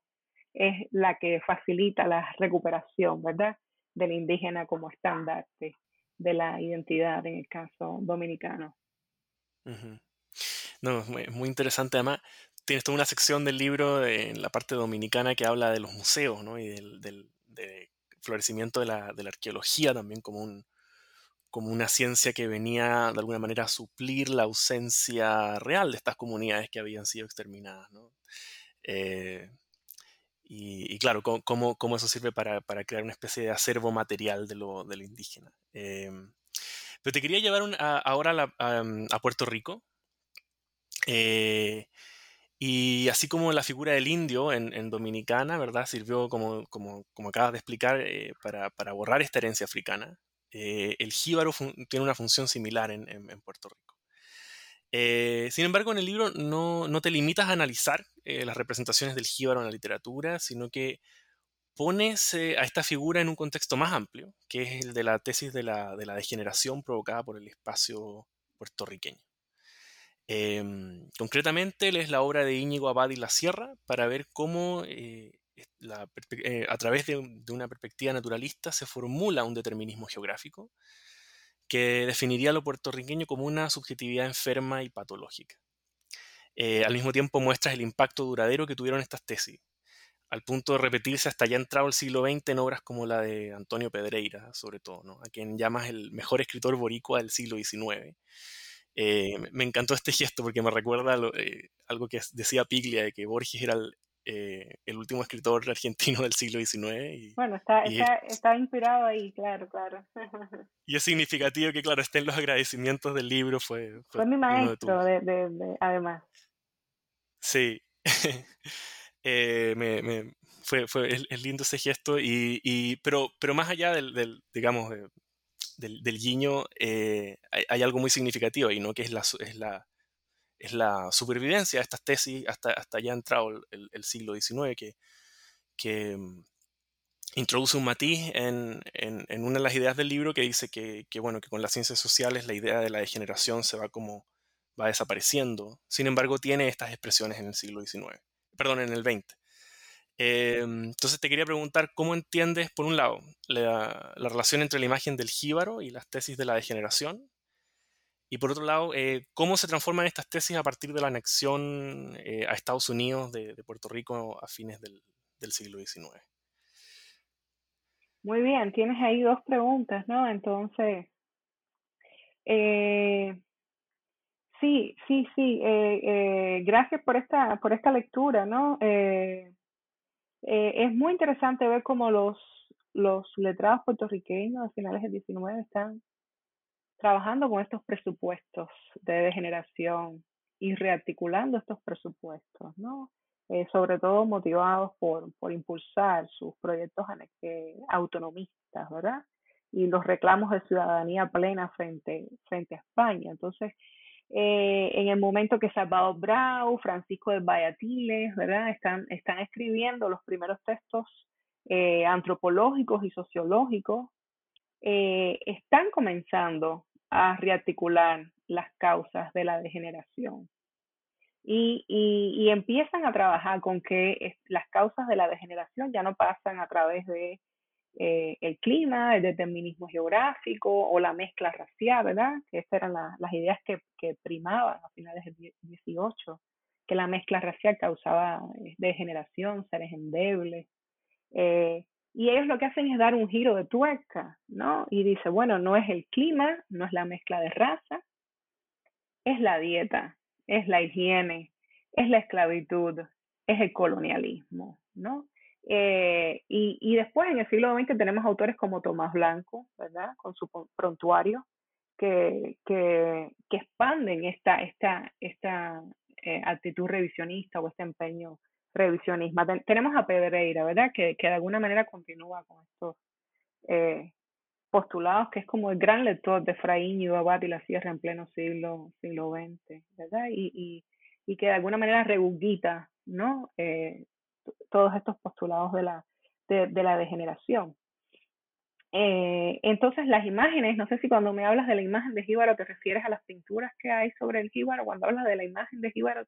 S3: es la que facilita la recuperación, ¿verdad? Del indígena como estandarte de la identidad en el caso dominicano.
S2: No, es muy, interesante. Además, tienes toda una sección del libro en la parte dominicana que habla de los museos, ¿no? Y del, del florecimiento de la, de la, arqueología también como, un, como una ciencia que venía de alguna manera a suplir la ausencia real de estas comunidades que habían sido exterminadas, ¿no? Eh, y, claro, cómo, cómo, eso sirve para, para, crear una especie de acervo material de lo, lo indígena. Eh, pero te quería llevar ahora a, a, Puerto Rico, eh, y así como la figura del indio en, Dominicana, ¿verdad? Sirvió, como, como, acabas de explicar, eh, para, para, borrar esta herencia africana. Eh, el jíbaro tiene una función similar en, en, Puerto Rico. Sin embargo, en el libro no, no te limitas a analizar las representaciones del jíbaro en la literatura, sino que pones a esta figura en un contexto más amplio, que es el de la tesis de la, de la degeneración provocada por el espacio puertorriqueño. Em, concretamente, lees la obra de Íñigo Abad y la Sierra para ver cómo eh, eh, a través de, una perspectiva naturalista se formula un determinismo geográfico que definiría lo puertorriqueño como una subjetividad enferma y patológica. Eh, al mismo tiempo muestras el impacto duradero que tuvieron estas tesis, al punto de repetirse hasta ya entrado el siglo XX en obras como la de Antonio Pedreira, sobre todo, a quien llamas el mejor escritor boricua del siglo XIX. Eh, me encantó este gesto porque me recuerda eh, algo que decía Piglia, de que Borges era el, eh, último escritor argentino del siglo
S3: XIX. bueno, está, está, inspirado ahí, claro, claro.
S2: y es significativo que, claro, estén los agradecimientos del libro. Fue,
S3: fue, mi maestro, de, además.
S2: Sí. me, fue, fue es, lindo ese gesto, y, y, pero, pero más allá del, del digamos, del, del guiño, eh, hay, algo muy significativo y ¿no? que es la, es la, es la supervivencia de estas tesis hasta, hasta ya entrado el, el, siglo XIX, que, que mm, introduce un matiz en, en, una de las ideas del libro que dice que, que, bueno, que con las ciencias sociales la idea de la degeneración se va como va desapareciendo. Sin embargo, tiene estas expresiones en el siglo XIX, perdón, en el XX. Em, entonces te quería preguntar cómo entiendes, por un lado, la, relación entre la imagen del jíbaro y las tesis de la degeneración, y por otro lado, eh, cómo se transforman estas tesis a partir de la anexión eh, a Estados Unidos de, Puerto Rico a fines del, siglo XIX.
S3: Muy bien, tienes ahí dos preguntas, ¿no? Entonces, eh, sí, sí, sí, gracias por esta, por esta lectura, ¿no? Es muy interesante ver cómo los, los letrados puertorriqueños a finales del 19 están trabajando con estos presupuestos de degeneración y rearticulando estos presupuestos, ¿no? Eh, sobre todo motivados por, por impulsar sus proyectos eh, autonomistas, ¿verdad? Y los reclamos de ciudadanía plena frente, frente a España. Entonces, eh, en el momento que Salvador Brau, Francisco de Bayatiles, ¿verdad? Están, escribiendo los primeros textos eh, antropológicos y sociológicos, eh, están comenzando a rearticular las causas de la degeneración. Y, y, empiezan a trabajar con que las causas de la degeneración ya no pasan a través de eh, el clima, el determinismo geográfico o la mezcla racial, ¿verdad? Que esas eran las ideas que, que, primaban a finales del 18, que la mezcla racial causaba eh, degeneración, seres endebles. Eh, y ellos lo que hacen es dar un giro de tuerca, ¿no? Y dice, bueno, no es el clima, no es la mezcla de raza, es la dieta, es la higiene, es la esclavitud, es el colonialismo, ¿no? Eh, y, y, después en el siglo XX tenemos autores como Tomás Blanco, ¿verdad? Con su prontuario, que, que, que expanden esta, esta, esta eh, actitud revisionista o este empeño revisionista. tenemos a Pedreira, ¿verdad? Que, que, de alguna manera continúa con estos eh, postulados, que es como el gran lector de Fray Abad y la Sierra en pleno siglo, siglo XX, ¿verdad? Y, y, y que de alguna manera rebugita, ¿no? Eh, todos estos postulados de la, de, la degeneración. Eh, entonces las imágenes, no sé si cuando me hablas de la imagen de Jíbaro te refieres a las pinturas que hay sobre el Jíbaro, cuando hablas de la imagen de Jíbaro.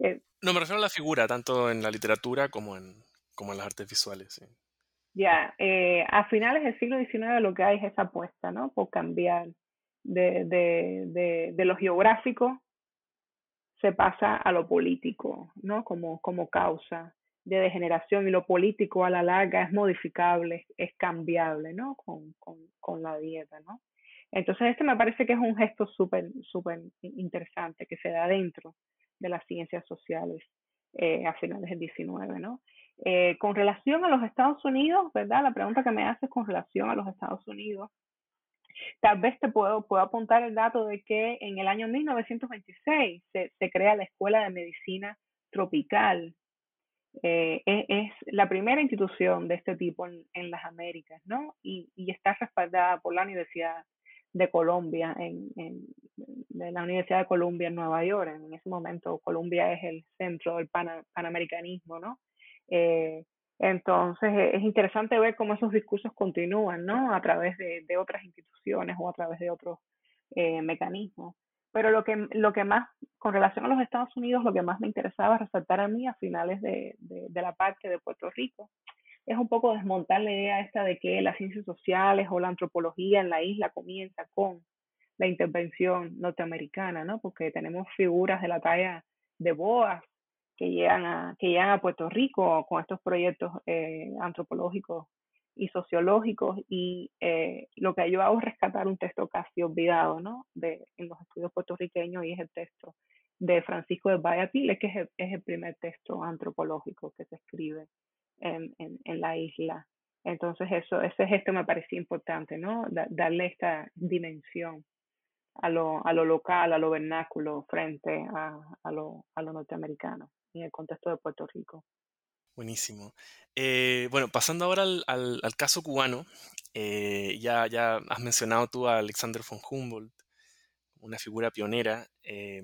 S2: Eh, no, me refiero a la figura, tanto en la literatura como en, como en las artes visuales.
S3: Ya, eh, a finales del siglo XIX lo que hay es esa apuesta, ¿no? Por cambiar de, de, de, de lo geográfico se pasa a lo político, ¿no? Como, como causa de degeneración y lo político a la larga es modificable, es cambiable, ¿no? Con, con, con la dieta, ¿no? Entonces, este me parece que es un gesto súper, súper interesante que se da dentro de las ciencias sociales eh, a finales del 19, ¿no? Eh, con relación a los Estados Unidos, ¿verdad? La pregunta que me haces con relación a los Estados Unidos, Tal vez te puedo, puedo apuntar el dato de que en el año 1926 se, se crea la Escuela de Medicina Tropical. Eh, es, la primera institución de este tipo en, en las Américas, ¿no? Y, está respaldada por la Universidad de Colombia, en, la Universidad de Columbia en Nueva York. En ese momento Colombia es el centro del panamericanismo, ¿no? Eh, entonces es interesante ver cómo esos discursos continúan, ¿no? A través de, de otras instituciones o a través de otros eh, mecanismos. Pero lo que, lo que más, con relación a los Estados Unidos, lo que más me interesaba resaltar a mí a finales de, de, de la parte de Puerto Rico es un poco desmontar la idea esta de que las ciencias sociales o la antropología en la isla comienza con la intervención norteamericana, ¿no? Porque tenemos figuras de la talla de Boas que llegan a, que llegan a Puerto Rico con estos proyectos eh, antropológicos y sociológicos y eh, lo que yo hago es rescatar un texto casi olvidado, ¿no? De, en los estudios puertorriqueños y es el texto de Francisco de Vallapile, que es el, es el primer texto antropológico que se escribe en, en, en la isla. Entonces eso, ese gesto me parecía importante, ¿no? darle esta dimensión a lo, a lo local, a lo vernáculo frente a, a, lo, a lo norteamericano en el contexto de Puerto Rico.
S2: Buenísimo. Eh, bueno, pasando ahora al, al, caso cubano, eh, ya, has mencionado tú a Alexander von Humboldt, una figura pionera. Eh,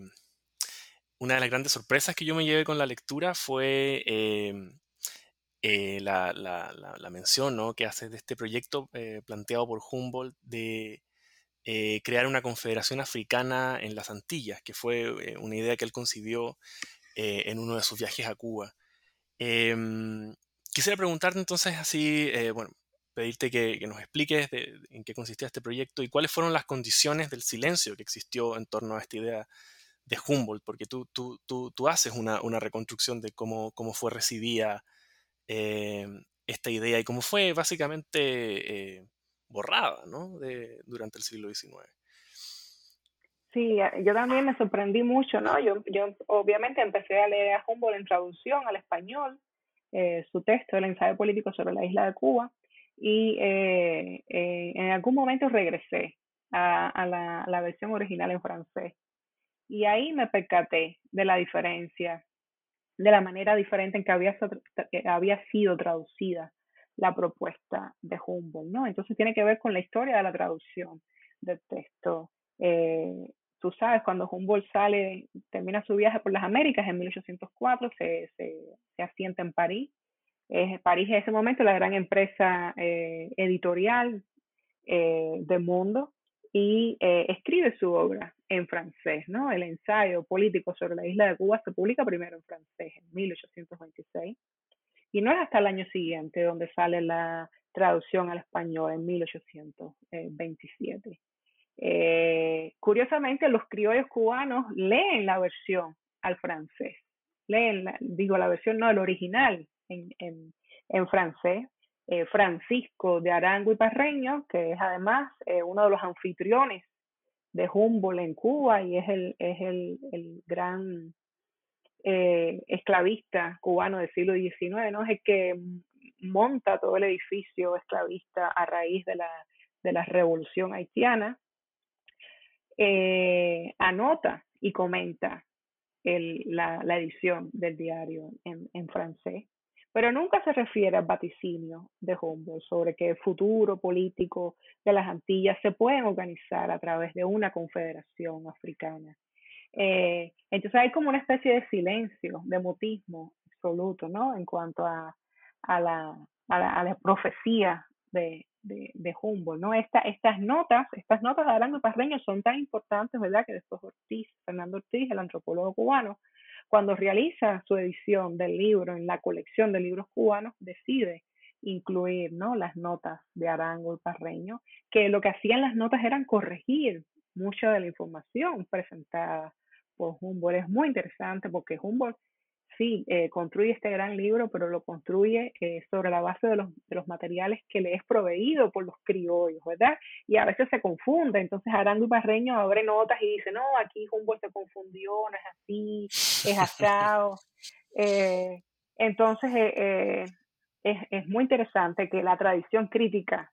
S2: una de las grandes sorpresas que yo me llevé con la lectura fue eh, la, la, la, mención ¿no? que hace de este proyecto planteado por Humboldt de crear una confederación africana en las Antillas, que fue una idea que él concibió en uno de sus viajes a Cuba. Em, quisiera preguntarte entonces así, bueno, pedirte que, nos expliques de, en qué consistía este proyecto y cuáles fueron las condiciones del silencio que existió en torno a esta idea de Humboldt, porque tú, tú, tú, tú haces una, una, reconstrucción de cómo, cómo fue recibida eh, esta idea y cómo fue básicamente eh, borrada ¿no? de, durante el siglo XIX.
S3: Sí, yo también me sorprendí mucho, ¿no? Yo, yo obviamente empecé a leer a Humboldt en traducción al español, eh, su texto, el ensayo político sobre la isla de Cuba, y eh, eh, en algún momento regresé a, la, versión original en francés. Y ahí me percaté de la diferencia de la manera diferente en que había, había sido traducida la propuesta de Humboldt, ¿no? Entonces tiene que ver con la historia de la traducción del texto. Eh, tú sabes, cuando Humboldt sale, termina su viaje por las Américas en 1804, se, se, se asienta en París. París en ese momento la gran empresa eh, editorial eh, del mundo y eh, escribe su obra en francés, ¿no? El ensayo político sobre la isla de Cuba se publica primero en francés, en 1826, y no es hasta el año siguiente donde sale la traducción al español, en 1827. Eh, curiosamente, los criollos cubanos leen la versión al francés, leen, la, digo, la versión, no, el original en, francés, eh, Francisco de Arango y Parreño, que es además eh, uno de los anfitriones de Humboldt en Cuba y es el, es el, el gran eh, esclavista cubano del siglo XIX, ¿no? Es el que monta todo el edificio esclavista a raíz de la, de la revolución haitiana, eh, anota y comenta el, la, la, edición del diario en, en francés pero nunca se refiere al vaticinio de Humboldt sobre que el futuro político de las Antillas se pueden organizar a través de una confederación africana. Eh, entonces hay como una especie de silencio, de mutismo absoluto, ¿no? En cuanto a, a, la, a, la, a la, profecía de, de, de Humboldt, ¿no? Esta, estas notas, estas notas de Arango Parreño son tan importantes, ¿verdad? Que después Ortiz, Fernando Ortiz, el antropólogo cubano, cuando realiza su edición del libro en la colección de libros cubanos, decide incluir ¿no? las notas de Arango y Parreño, que lo que hacían las notas eran corregir mucha de la información presentada por Humboldt. Es muy interesante porque Humboldt sí, eh, construye este gran libro, pero lo construye eh, sobre la base de los, de los, materiales que le es proveído por los criollos, ¿verdad? Y a veces se confunde, entonces Arango y Barreño abre notas y dice, no, aquí Humboldt se confundió, no es así, es asado. eh, entonces, eh, eh, es, es muy interesante que la tradición crítica,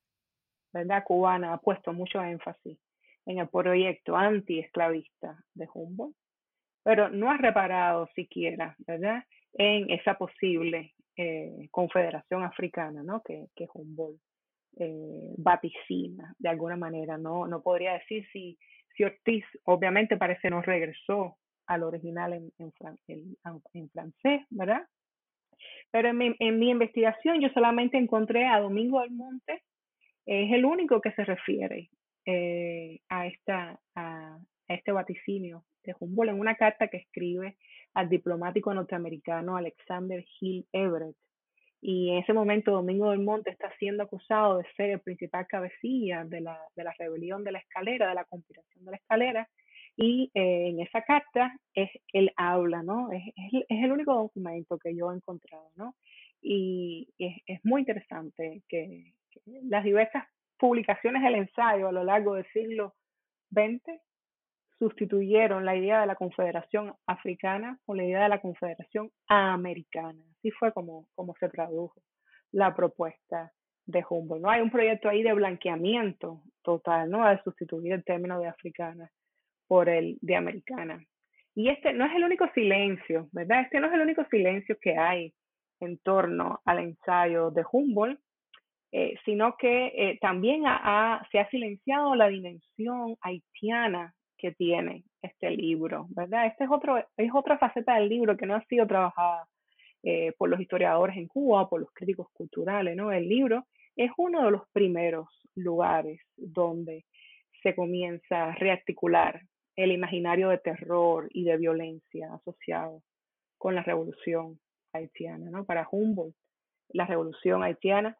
S3: ¿verdad? Cubana ha puesto mucho énfasis en el proyecto anti-esclavista de Humboldt pero no ha reparado siquiera, ¿verdad?, en esa posible eh, confederación africana, ¿no?, que, que Humboldt eh, vaticina de alguna manera. No, no podría decir si, si Ortiz obviamente parece no regresó al original en, en, francés, ¿verdad? Pero en mi, en mi, investigación yo solamente encontré a Domingo del Monte, es el único que se refiere eh, a, esta, a, este vaticinio de Humboldt en una carta que escribe al diplomático norteamericano Alexander Hill Everett y en ese momento Domingo del Monte está siendo acusado de ser el principal cabecilla de la, de la rebelión de la escalera, de la conspiración de la escalera, y eh, en esa carta es, él habla, ¿no? Es, es, el único documento que yo he encontrado, ¿no? Y es, es muy interesante que, que, las diversas publicaciones del ensayo a lo largo del siglo XX sustituyeron la idea de la Confederación Africana con la idea de la Confederación Americana. Así fue como, como se tradujo la propuesta de Humboldt. ¿no? Hay un proyecto ahí de blanqueamiento total, ¿no? De sustituir el término de africana por el de americana. Y este no es el único silencio, ¿verdad? Este no es el único silencio que hay en torno al ensayo de Humboldt, eh, sino que eh, también se ha silenciado la dimensión haitiana que tiene este libro, ¿verdad? Esta es, otro, es otra faceta del libro que no ha sido trabajada eh, por los historiadores en Cuba, por los críticos culturales, ¿no? El libro es uno de los primeros lugares donde se comienza a rearticular el imaginario de terror y de violencia asociado con la revolución haitiana, ¿no? Para Humboldt, la revolución haitiana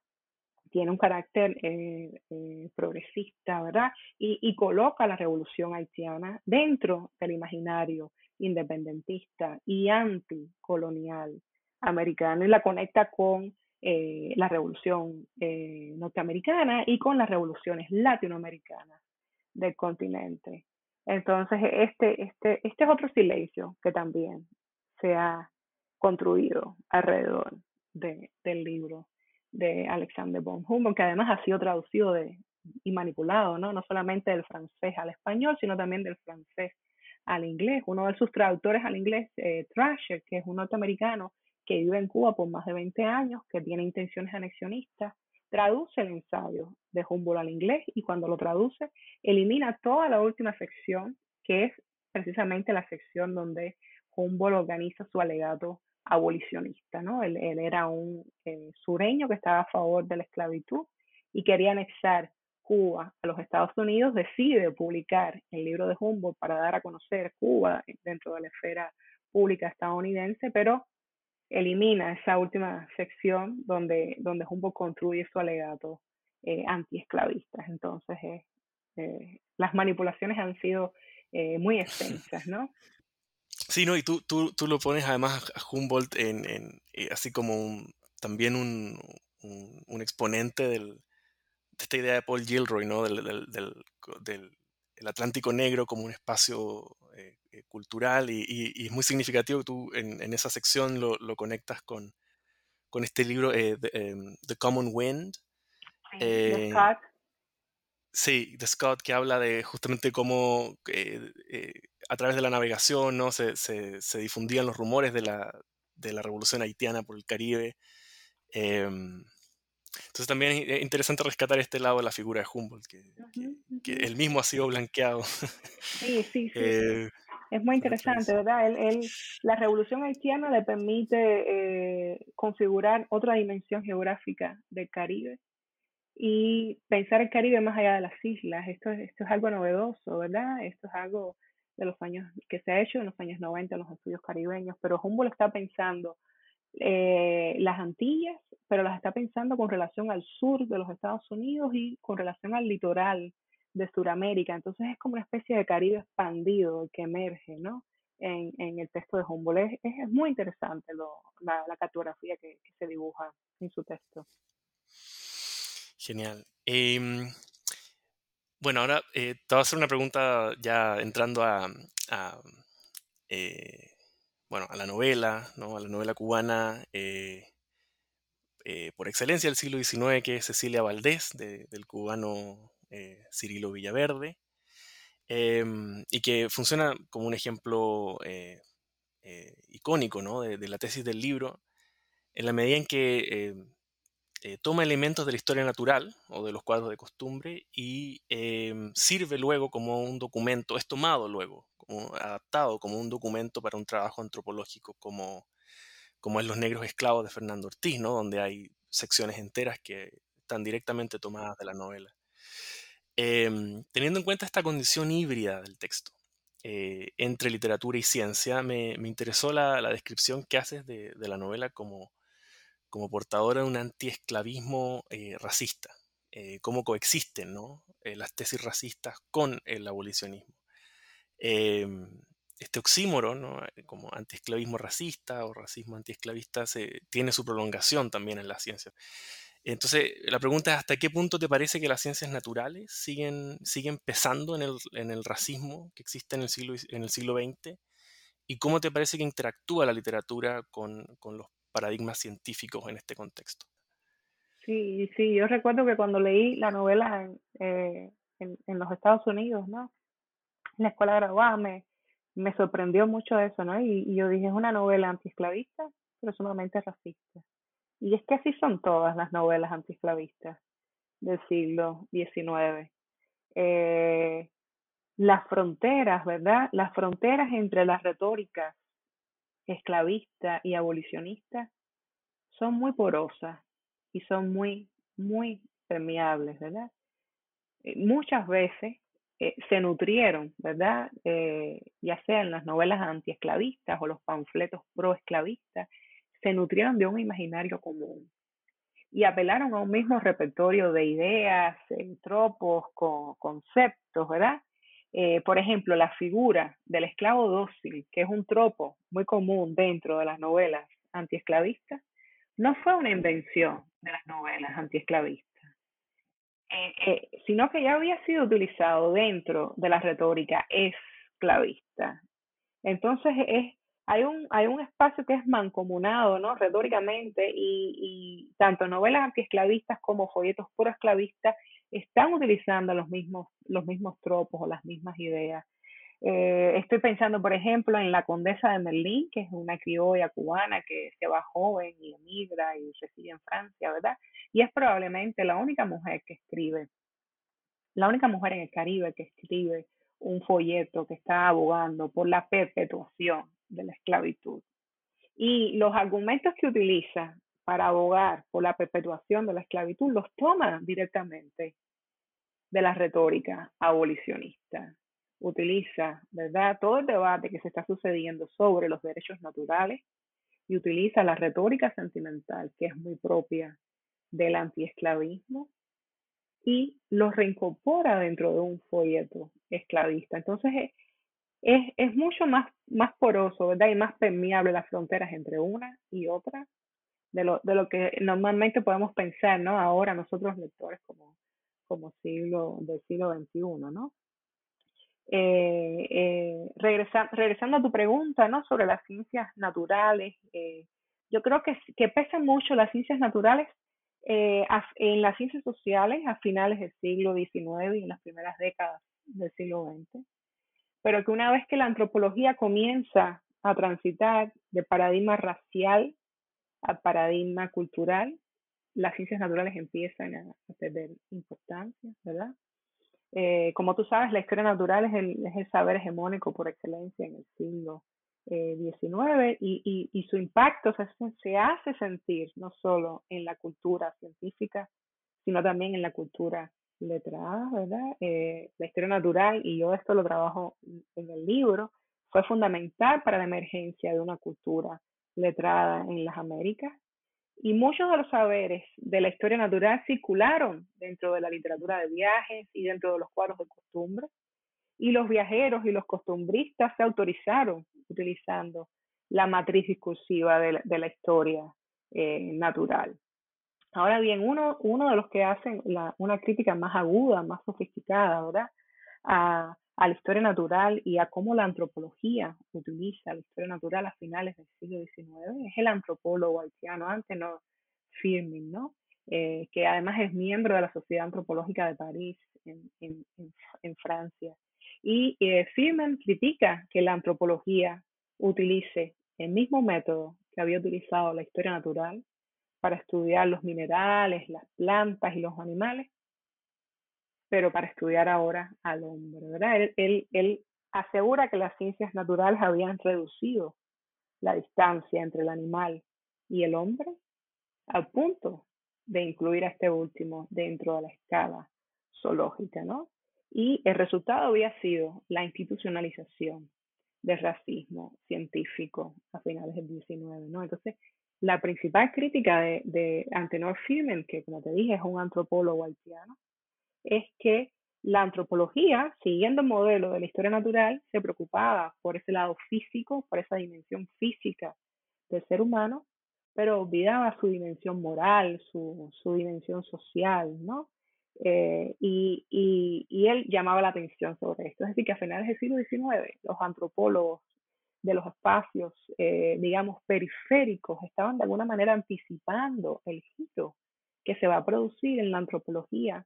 S3: tiene un carácter eh, eh, progresista, ¿verdad? Y, coloca la revolución haitiana dentro del imaginario independentista y anticolonial americano y la conecta con eh, la revolución eh, norteamericana y con las revoluciones latinoamericanas del continente. Entonces, este, este, este es otro silencio que también se ha construido alrededor de, del libro de Alexander von Humboldt, que además ha sido traducido de, y manipulado, ¿no? no solamente del francés al español, sino también del francés al inglés. Uno de sus traductores al inglés, eh, Thrasher, que es un norteamericano que vive en Cuba por más de 20 años, que tiene intenciones anexionistas, traduce el ensayo de Humboldt al inglés y cuando lo traduce, elimina toda la última sección, que es precisamente la sección donde Humboldt organiza su alegato abolicionista, ¿no? Él, él era un eh, sureño que estaba a favor de la esclavitud y quería anexar Cuba a los Estados Unidos, decide publicar el libro de Humboldt para dar a conocer Cuba dentro de la esfera pública estadounidense, pero elimina esa última sección donde, donde Humboldt construye su alegato eh, antiesclavista. Entonces, eh, eh, las manipulaciones han sido eh, muy extensas, ¿no?
S2: Sí, no, y tú, tú, tú lo pones además a Humboldt en, en eh, así como un, también un, un, un exponente del, de esta idea de Paul Gilroy, ¿no? Del, del, del, del el Atlántico Negro como un espacio eh, eh, cultural y, y, y, es muy significativo que tú en, en esa sección lo, lo, conectas con, con este libro eh, the, um, the, Common Wind.
S3: Eh, Scott.
S2: Sí, de Scott, que habla de justamente cómo a través de la navegación ¿no? se, se, se, difundían los rumores de la, de la revolución haitiana por el Caribe. Eh, entonces también es interesante rescatar este lado de la figura de Humboldt, que, que, que él mismo ha sido blanqueado.
S3: Sí, sí, sí. Eh, es muy interesante, ¿verdad? Él, él, la revolución haitiana le permite eh, configurar otra dimensión geográfica del Caribe y pensar el Caribe más allá de las islas. Esto, esto es algo novedoso, ¿verdad? Esto es algo de los años que se ha hecho en los años 90 en los estudios caribeños, pero Humboldt está pensando eh, las Antillas, pero las está pensando con relación al sur de los Estados Unidos y con relación al litoral de Sudamérica. Entonces es como una especie de Caribe expandido que emerge, ¿no? En, en el texto de Humboldt. Es, es muy interesante lo, la, cartografía que, se dibuja en su texto.
S2: Genial. Eh, bueno, ahora eh, te voy a hacer una pregunta ya entrando a, a eh, bueno, a la novela, ¿no? a la novela cubana eh, por excelencia del siglo XIX, que es Cecilia Valdés, de, del cubano Cirilo Villaverde, em, y que funciona como un ejemplo icónico ¿no? de, de, la tesis del libro, en la medida en que eh, toma elementos de la historia natural o de los cuadros de costumbre y em, sirve luego como un documento, es tomado luego, adaptado como un documento para un trabajo antropológico como, como es Los Negros Esclavos de Fernando Ortiz, ¿no? donde hay secciones enteras que están directamente tomadas de la novela. Em, teniendo en cuenta esta condición híbrida del texto eh, entre literatura y ciencia, me, interesó la, descripción que haces de, de la novela como como portadora de un antiesclavismo eh, racista, eh, cómo coexisten ¿no? Eh, las tesis racistas con el abolicionismo. Em, este oxímoro, ¿no? como antiesclavismo racista o racismo antiesclavista, se, tiene su prolongación también en la ciencia. Entonces, la pregunta es, ¿hasta qué punto te parece que las ciencias naturales siguen, siguen pesando en el, en el racismo que existe en el, siglo, en el siglo XX? ¿Y cómo te parece que interactúa la literatura con, con los paradigmas científicos en este contexto.
S3: Sí, sí, yo recuerdo que cuando leí la novela en, eh, los Estados Unidos, ¿no? En la escuela graduada me, me sorprendió mucho eso, ¿no? Y, yo dije, es una novela antiesclavista, pero sumamente racista. Y es que así son todas las novelas antiesclavistas del siglo XIX. Eh, las fronteras, ¿verdad? Las fronteras entre las retóricas esclavista y abolicionista son muy porosas y son muy, muy permeables, ¿verdad? Eh, muchas veces eh, se nutrieron, ¿verdad? Eh, ya sea en las novelas antiesclavistas o los panfletos proesclavistas, se nutrieron de un imaginario común y apelaron a un mismo repertorio de ideas, tropos, conceptos, ¿verdad? Eh, por ejemplo, la figura del esclavo dócil, que es un tropo muy común dentro de las novelas antiesclavistas, no fue una invención de las novelas antiesclavistas, eh, eh, sino que ya había sido utilizado dentro de la retórica esclavista. Entonces, es, hay, un, hay un espacio que es mancomunado ¿no? retóricamente y, tanto novelas antiesclavistas como folletos esclavistas están utilizando los mismos, los mismos tropos o las mismas ideas. Eh, estoy pensando, por ejemplo, en la condesa de Merlín, que es una criolla cubana que se va joven y emigra y reside en Francia, ¿verdad? Y es probablemente la única mujer que escribe, la única mujer en el Caribe que escribe un folleto que está abogando por la perpetuación de la esclavitud. Y los argumentos que utiliza para abogar por la perpetuación de la esclavitud los toma directamente de la retórica abolicionista. Utiliza, ¿verdad?, todo el debate que se está sucediendo sobre los derechos naturales y utiliza la retórica sentimental, que es muy propia del antiesclavismo, y lo reincorpora dentro de un folleto esclavista. Entonces es, es, mucho más, más poroso, ¿verdad? Y más permeable las fronteras entre una y otra de lo, de lo que normalmente podemos pensar, ¿no? Ahora nosotros lectores como, como siglo, del siglo XXI, ¿no? Eh, eh, regresando a tu pregunta, ¿no? Sobre las ciencias naturales, eh, yo creo que, que pesan mucho las ciencias naturales en las ciencias sociales a finales del siglo XIX y en las primeras décadas del siglo XX, pero que una vez que la antropología comienza a transitar de paradigma racial al paradigma cultural, las ciencias naturales empiezan a, perder importancia, ¿verdad? Eh, como tú sabes, la historia natural es el, es el, saber hegemónico por excelencia en el siglo XIX eh, y, y, su impacto se, se, hace sentir no solo en la cultura científica, sino también en la cultura letrada, ¿verdad? Eh, la historia natural, y yo esto lo trabajo en el libro, fue fundamental para la emergencia de una cultura letrada en las Américas. Y muchos de los saberes de la historia natural circularon dentro de la literatura de viajes y dentro de los cuadros de costumbre. Y los viajeros y los costumbristas se autorizaron utilizando la matriz discursiva de la, historia eh, natural. Ahora bien, uno, uno de los que hacen una crítica más aguda, más sofisticada, ¿verdad? A, a la historia natural y a cómo la antropología utiliza la historia natural a finales del siglo XIX. Es el antropólogo haitiano, antes no Firmin, ¿no? Eh, que además es miembro de la Sociedad Antropológica de París en, Francia. Y eh, Firmin critica que la antropología utilice el mismo método que había utilizado la historia natural para estudiar los minerales, las plantas y los animales, pero para estudiar ahora al hombre, ¿verdad? Él, él, él asegura que las ciencias naturales habían reducido la distancia entre el animal y el hombre al punto de incluir a este último dentro de la escala zoológica, ¿no? Y el resultado había sido la institucionalización del racismo científico a finales del 19, ¿no? Entonces, la principal crítica de, de Antenor Firmen, que como te dije es un antropólogo haitiano, es que la antropología, siguiendo el modelo de la historia natural, se preocupaba por ese lado físico, por esa dimensión física del ser humano, pero olvidaba su dimensión moral, su, su dimensión social, ¿no? Eh, y, y, él llamaba la atención sobre esto. Es decir, que a finales del siglo XIX, los antropólogos de los espacios, eh, digamos, periféricos, estaban de alguna manera anticipando el giro que se va a producir en la antropología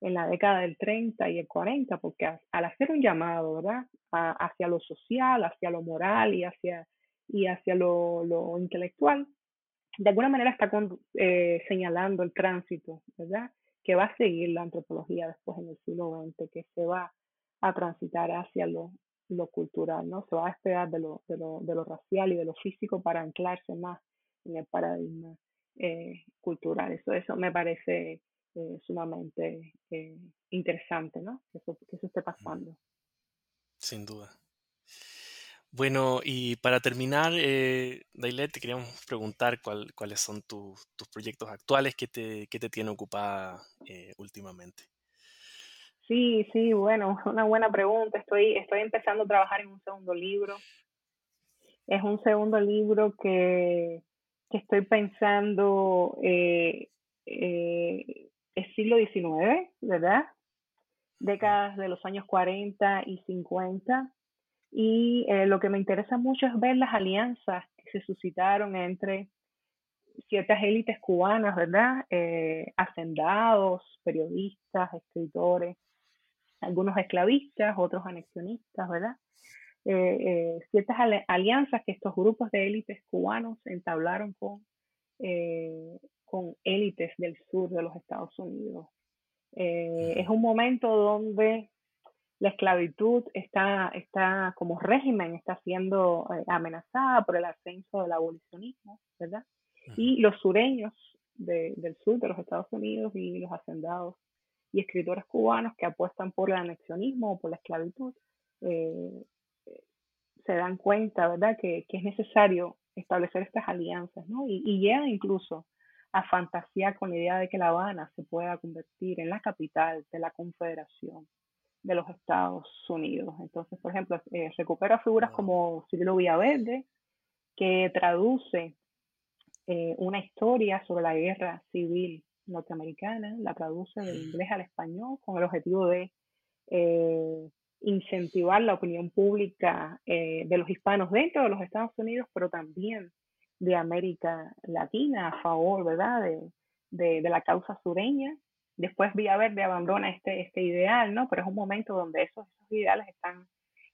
S3: en la década del 30 y el 40, porque al hacer un llamado, ¿verdad? hacia lo social, hacia lo moral y hacia, y hacia lo, lo intelectual, de alguna manera está eh, señalando el tránsito, ¿verdad? Que va a seguir la antropología después en el siglo XX, que se va a transitar hacia lo, lo cultural, ¿no? Se va a despegar de lo, de, lo, de lo racial y de lo físico para anclarse más en el paradigma eh, cultural. Eso, eso me parece eh, sumamente eh, interesante, ¿no? Que eso, que eso esté pasando.
S2: Sin duda. Bueno, y para terminar, eh, Dailet, te queríamos preguntar cuál, cuáles son tus proyectos actuales que te, que te tienen ocupada eh, últimamente.
S3: Sí, sí, bueno, una buena pregunta. Estoy, estoy empezando a trabajar en un segundo libro. Es un segundo libro que, que estoy pensando, eh, eh, es siglo XIX, ¿verdad? Décadas de los años 40 y 50 y eh, lo que me interesa mucho es ver las alianzas que se suscitaron entre ciertas élites cubanas, ¿verdad? Eh, hacendados, periodistas, escritores, algunos esclavistas, otros anexionistas, ¿verdad? Eh, eh ciertas alianzas que estos grupos de élites cubanos entablaron con, eh, con élites del sur de los Estados Unidos. es un momento donde la esclavitud está, está como régimen, está siendo eh, amenazada por el ascenso del abolicionismo, ¿verdad? Y los sureños del sur de los Estados Unidos y los hacendados y escritores cubanos que apuestan por el anexionismo o por la esclavitud, eh, se dan cuenta, ¿verdad?, que, es necesario establecer estas alianzas, ¿no? Y, y llegan incluso a fantasear con la idea de que La Habana se pueda convertir en la capital de la confederación de los Estados Unidos. Entonces, por ejemplo, eh, recupera figuras como Cirilo Villaverde, que traduce eh, una historia sobre la guerra civil norteamericana, la traduce del inglés al español con el objetivo de eh, incentivar la opinión pública de los hispanos dentro de los Estados Unidos, pero también de América Latina a favor, ¿verdad?, de, de la causa sureña Después Verde abandona este, este ideal, ¿no? Pero es un momento donde esos, esos ideales están,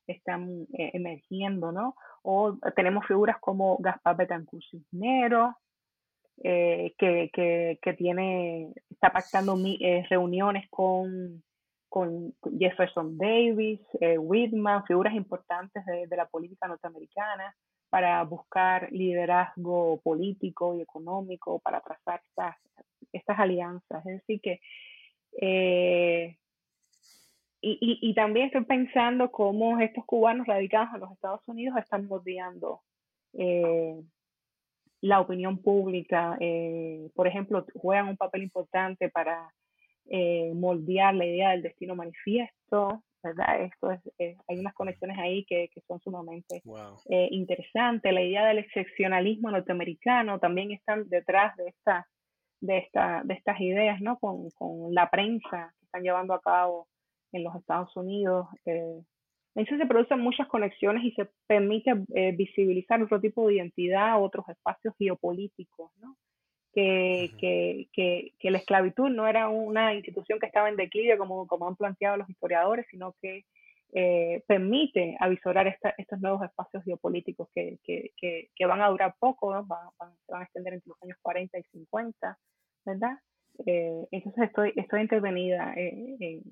S3: están eh, emergiendo, ¿no? O tenemos figuras como Gaspar Betancourt Cisnero, eh, que, que, que, tiene, está pactando eh, reuniones con, con Jefferson Davis, Whitman, figuras importantes de, la política norteamericana, para buscar liderazgo político y económico, para trazar estas, estas alianzas. Es decir, que... Eh, y, y, también estoy pensando cómo estos cubanos radicados en los Estados Unidos están moldeando eh, la opinión pública. Eh, por ejemplo, juegan un papel importante para moldear la idea del destino manifiesto, ¿verdad? Esto es, hay unas conexiones ahí que, que son sumamente interesantes. La idea del excepcionalismo norteamericano también están detrás de esta de, esta, de estas ideas, ¿no? Con, con la prensa que están llevando a cabo en los Estados Unidos. Eh, entonces se producen muchas conexiones y se permite eh, visibilizar otro tipo de identidad, otros espacios geopolíticos, ¿no? Que, que, que, que, la esclavitud no era una institución que estaba en declive como, como han planteado los historiadores, sino que eh, permite avisorar estos nuevos espacios geopolíticos que, que, van a durar poco, van, se van a extender entre los años 40 y 50, ¿verdad? Eh, entonces estoy, estoy intervenida en,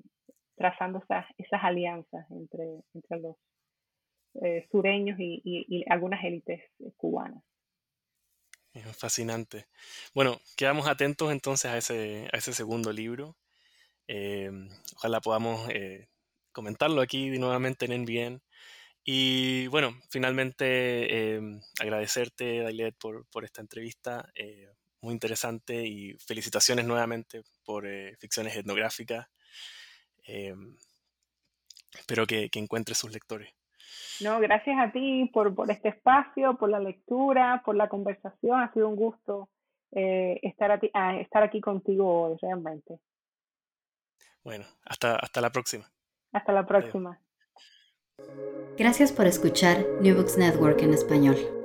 S3: trazando esas, esas alianzas entre, entre los eh, sureños y, algunas élites cubanas.
S2: Fascinante. Bueno, quedamos atentos entonces a ese, segundo libro. ojalá podamos comentarlo aquí nuevamente en NBN. Y bueno, finalmente em, agradecerte, Dailet, por, por, esta entrevista. Eh, muy interesante y felicitaciones nuevamente por eh, ficciones etnográficas. Em, espero que, que encuentres sus lectores.
S3: No, gracias a ti por, por, este espacio, por la lectura, por la conversación. Ha sido un gusto eh, estar, a estar aquí contigo hoy, realmente.
S2: Bueno, hasta, hasta la próxima.
S3: Hasta la próxima.
S4: Gracias por escuchar New Books Network en español.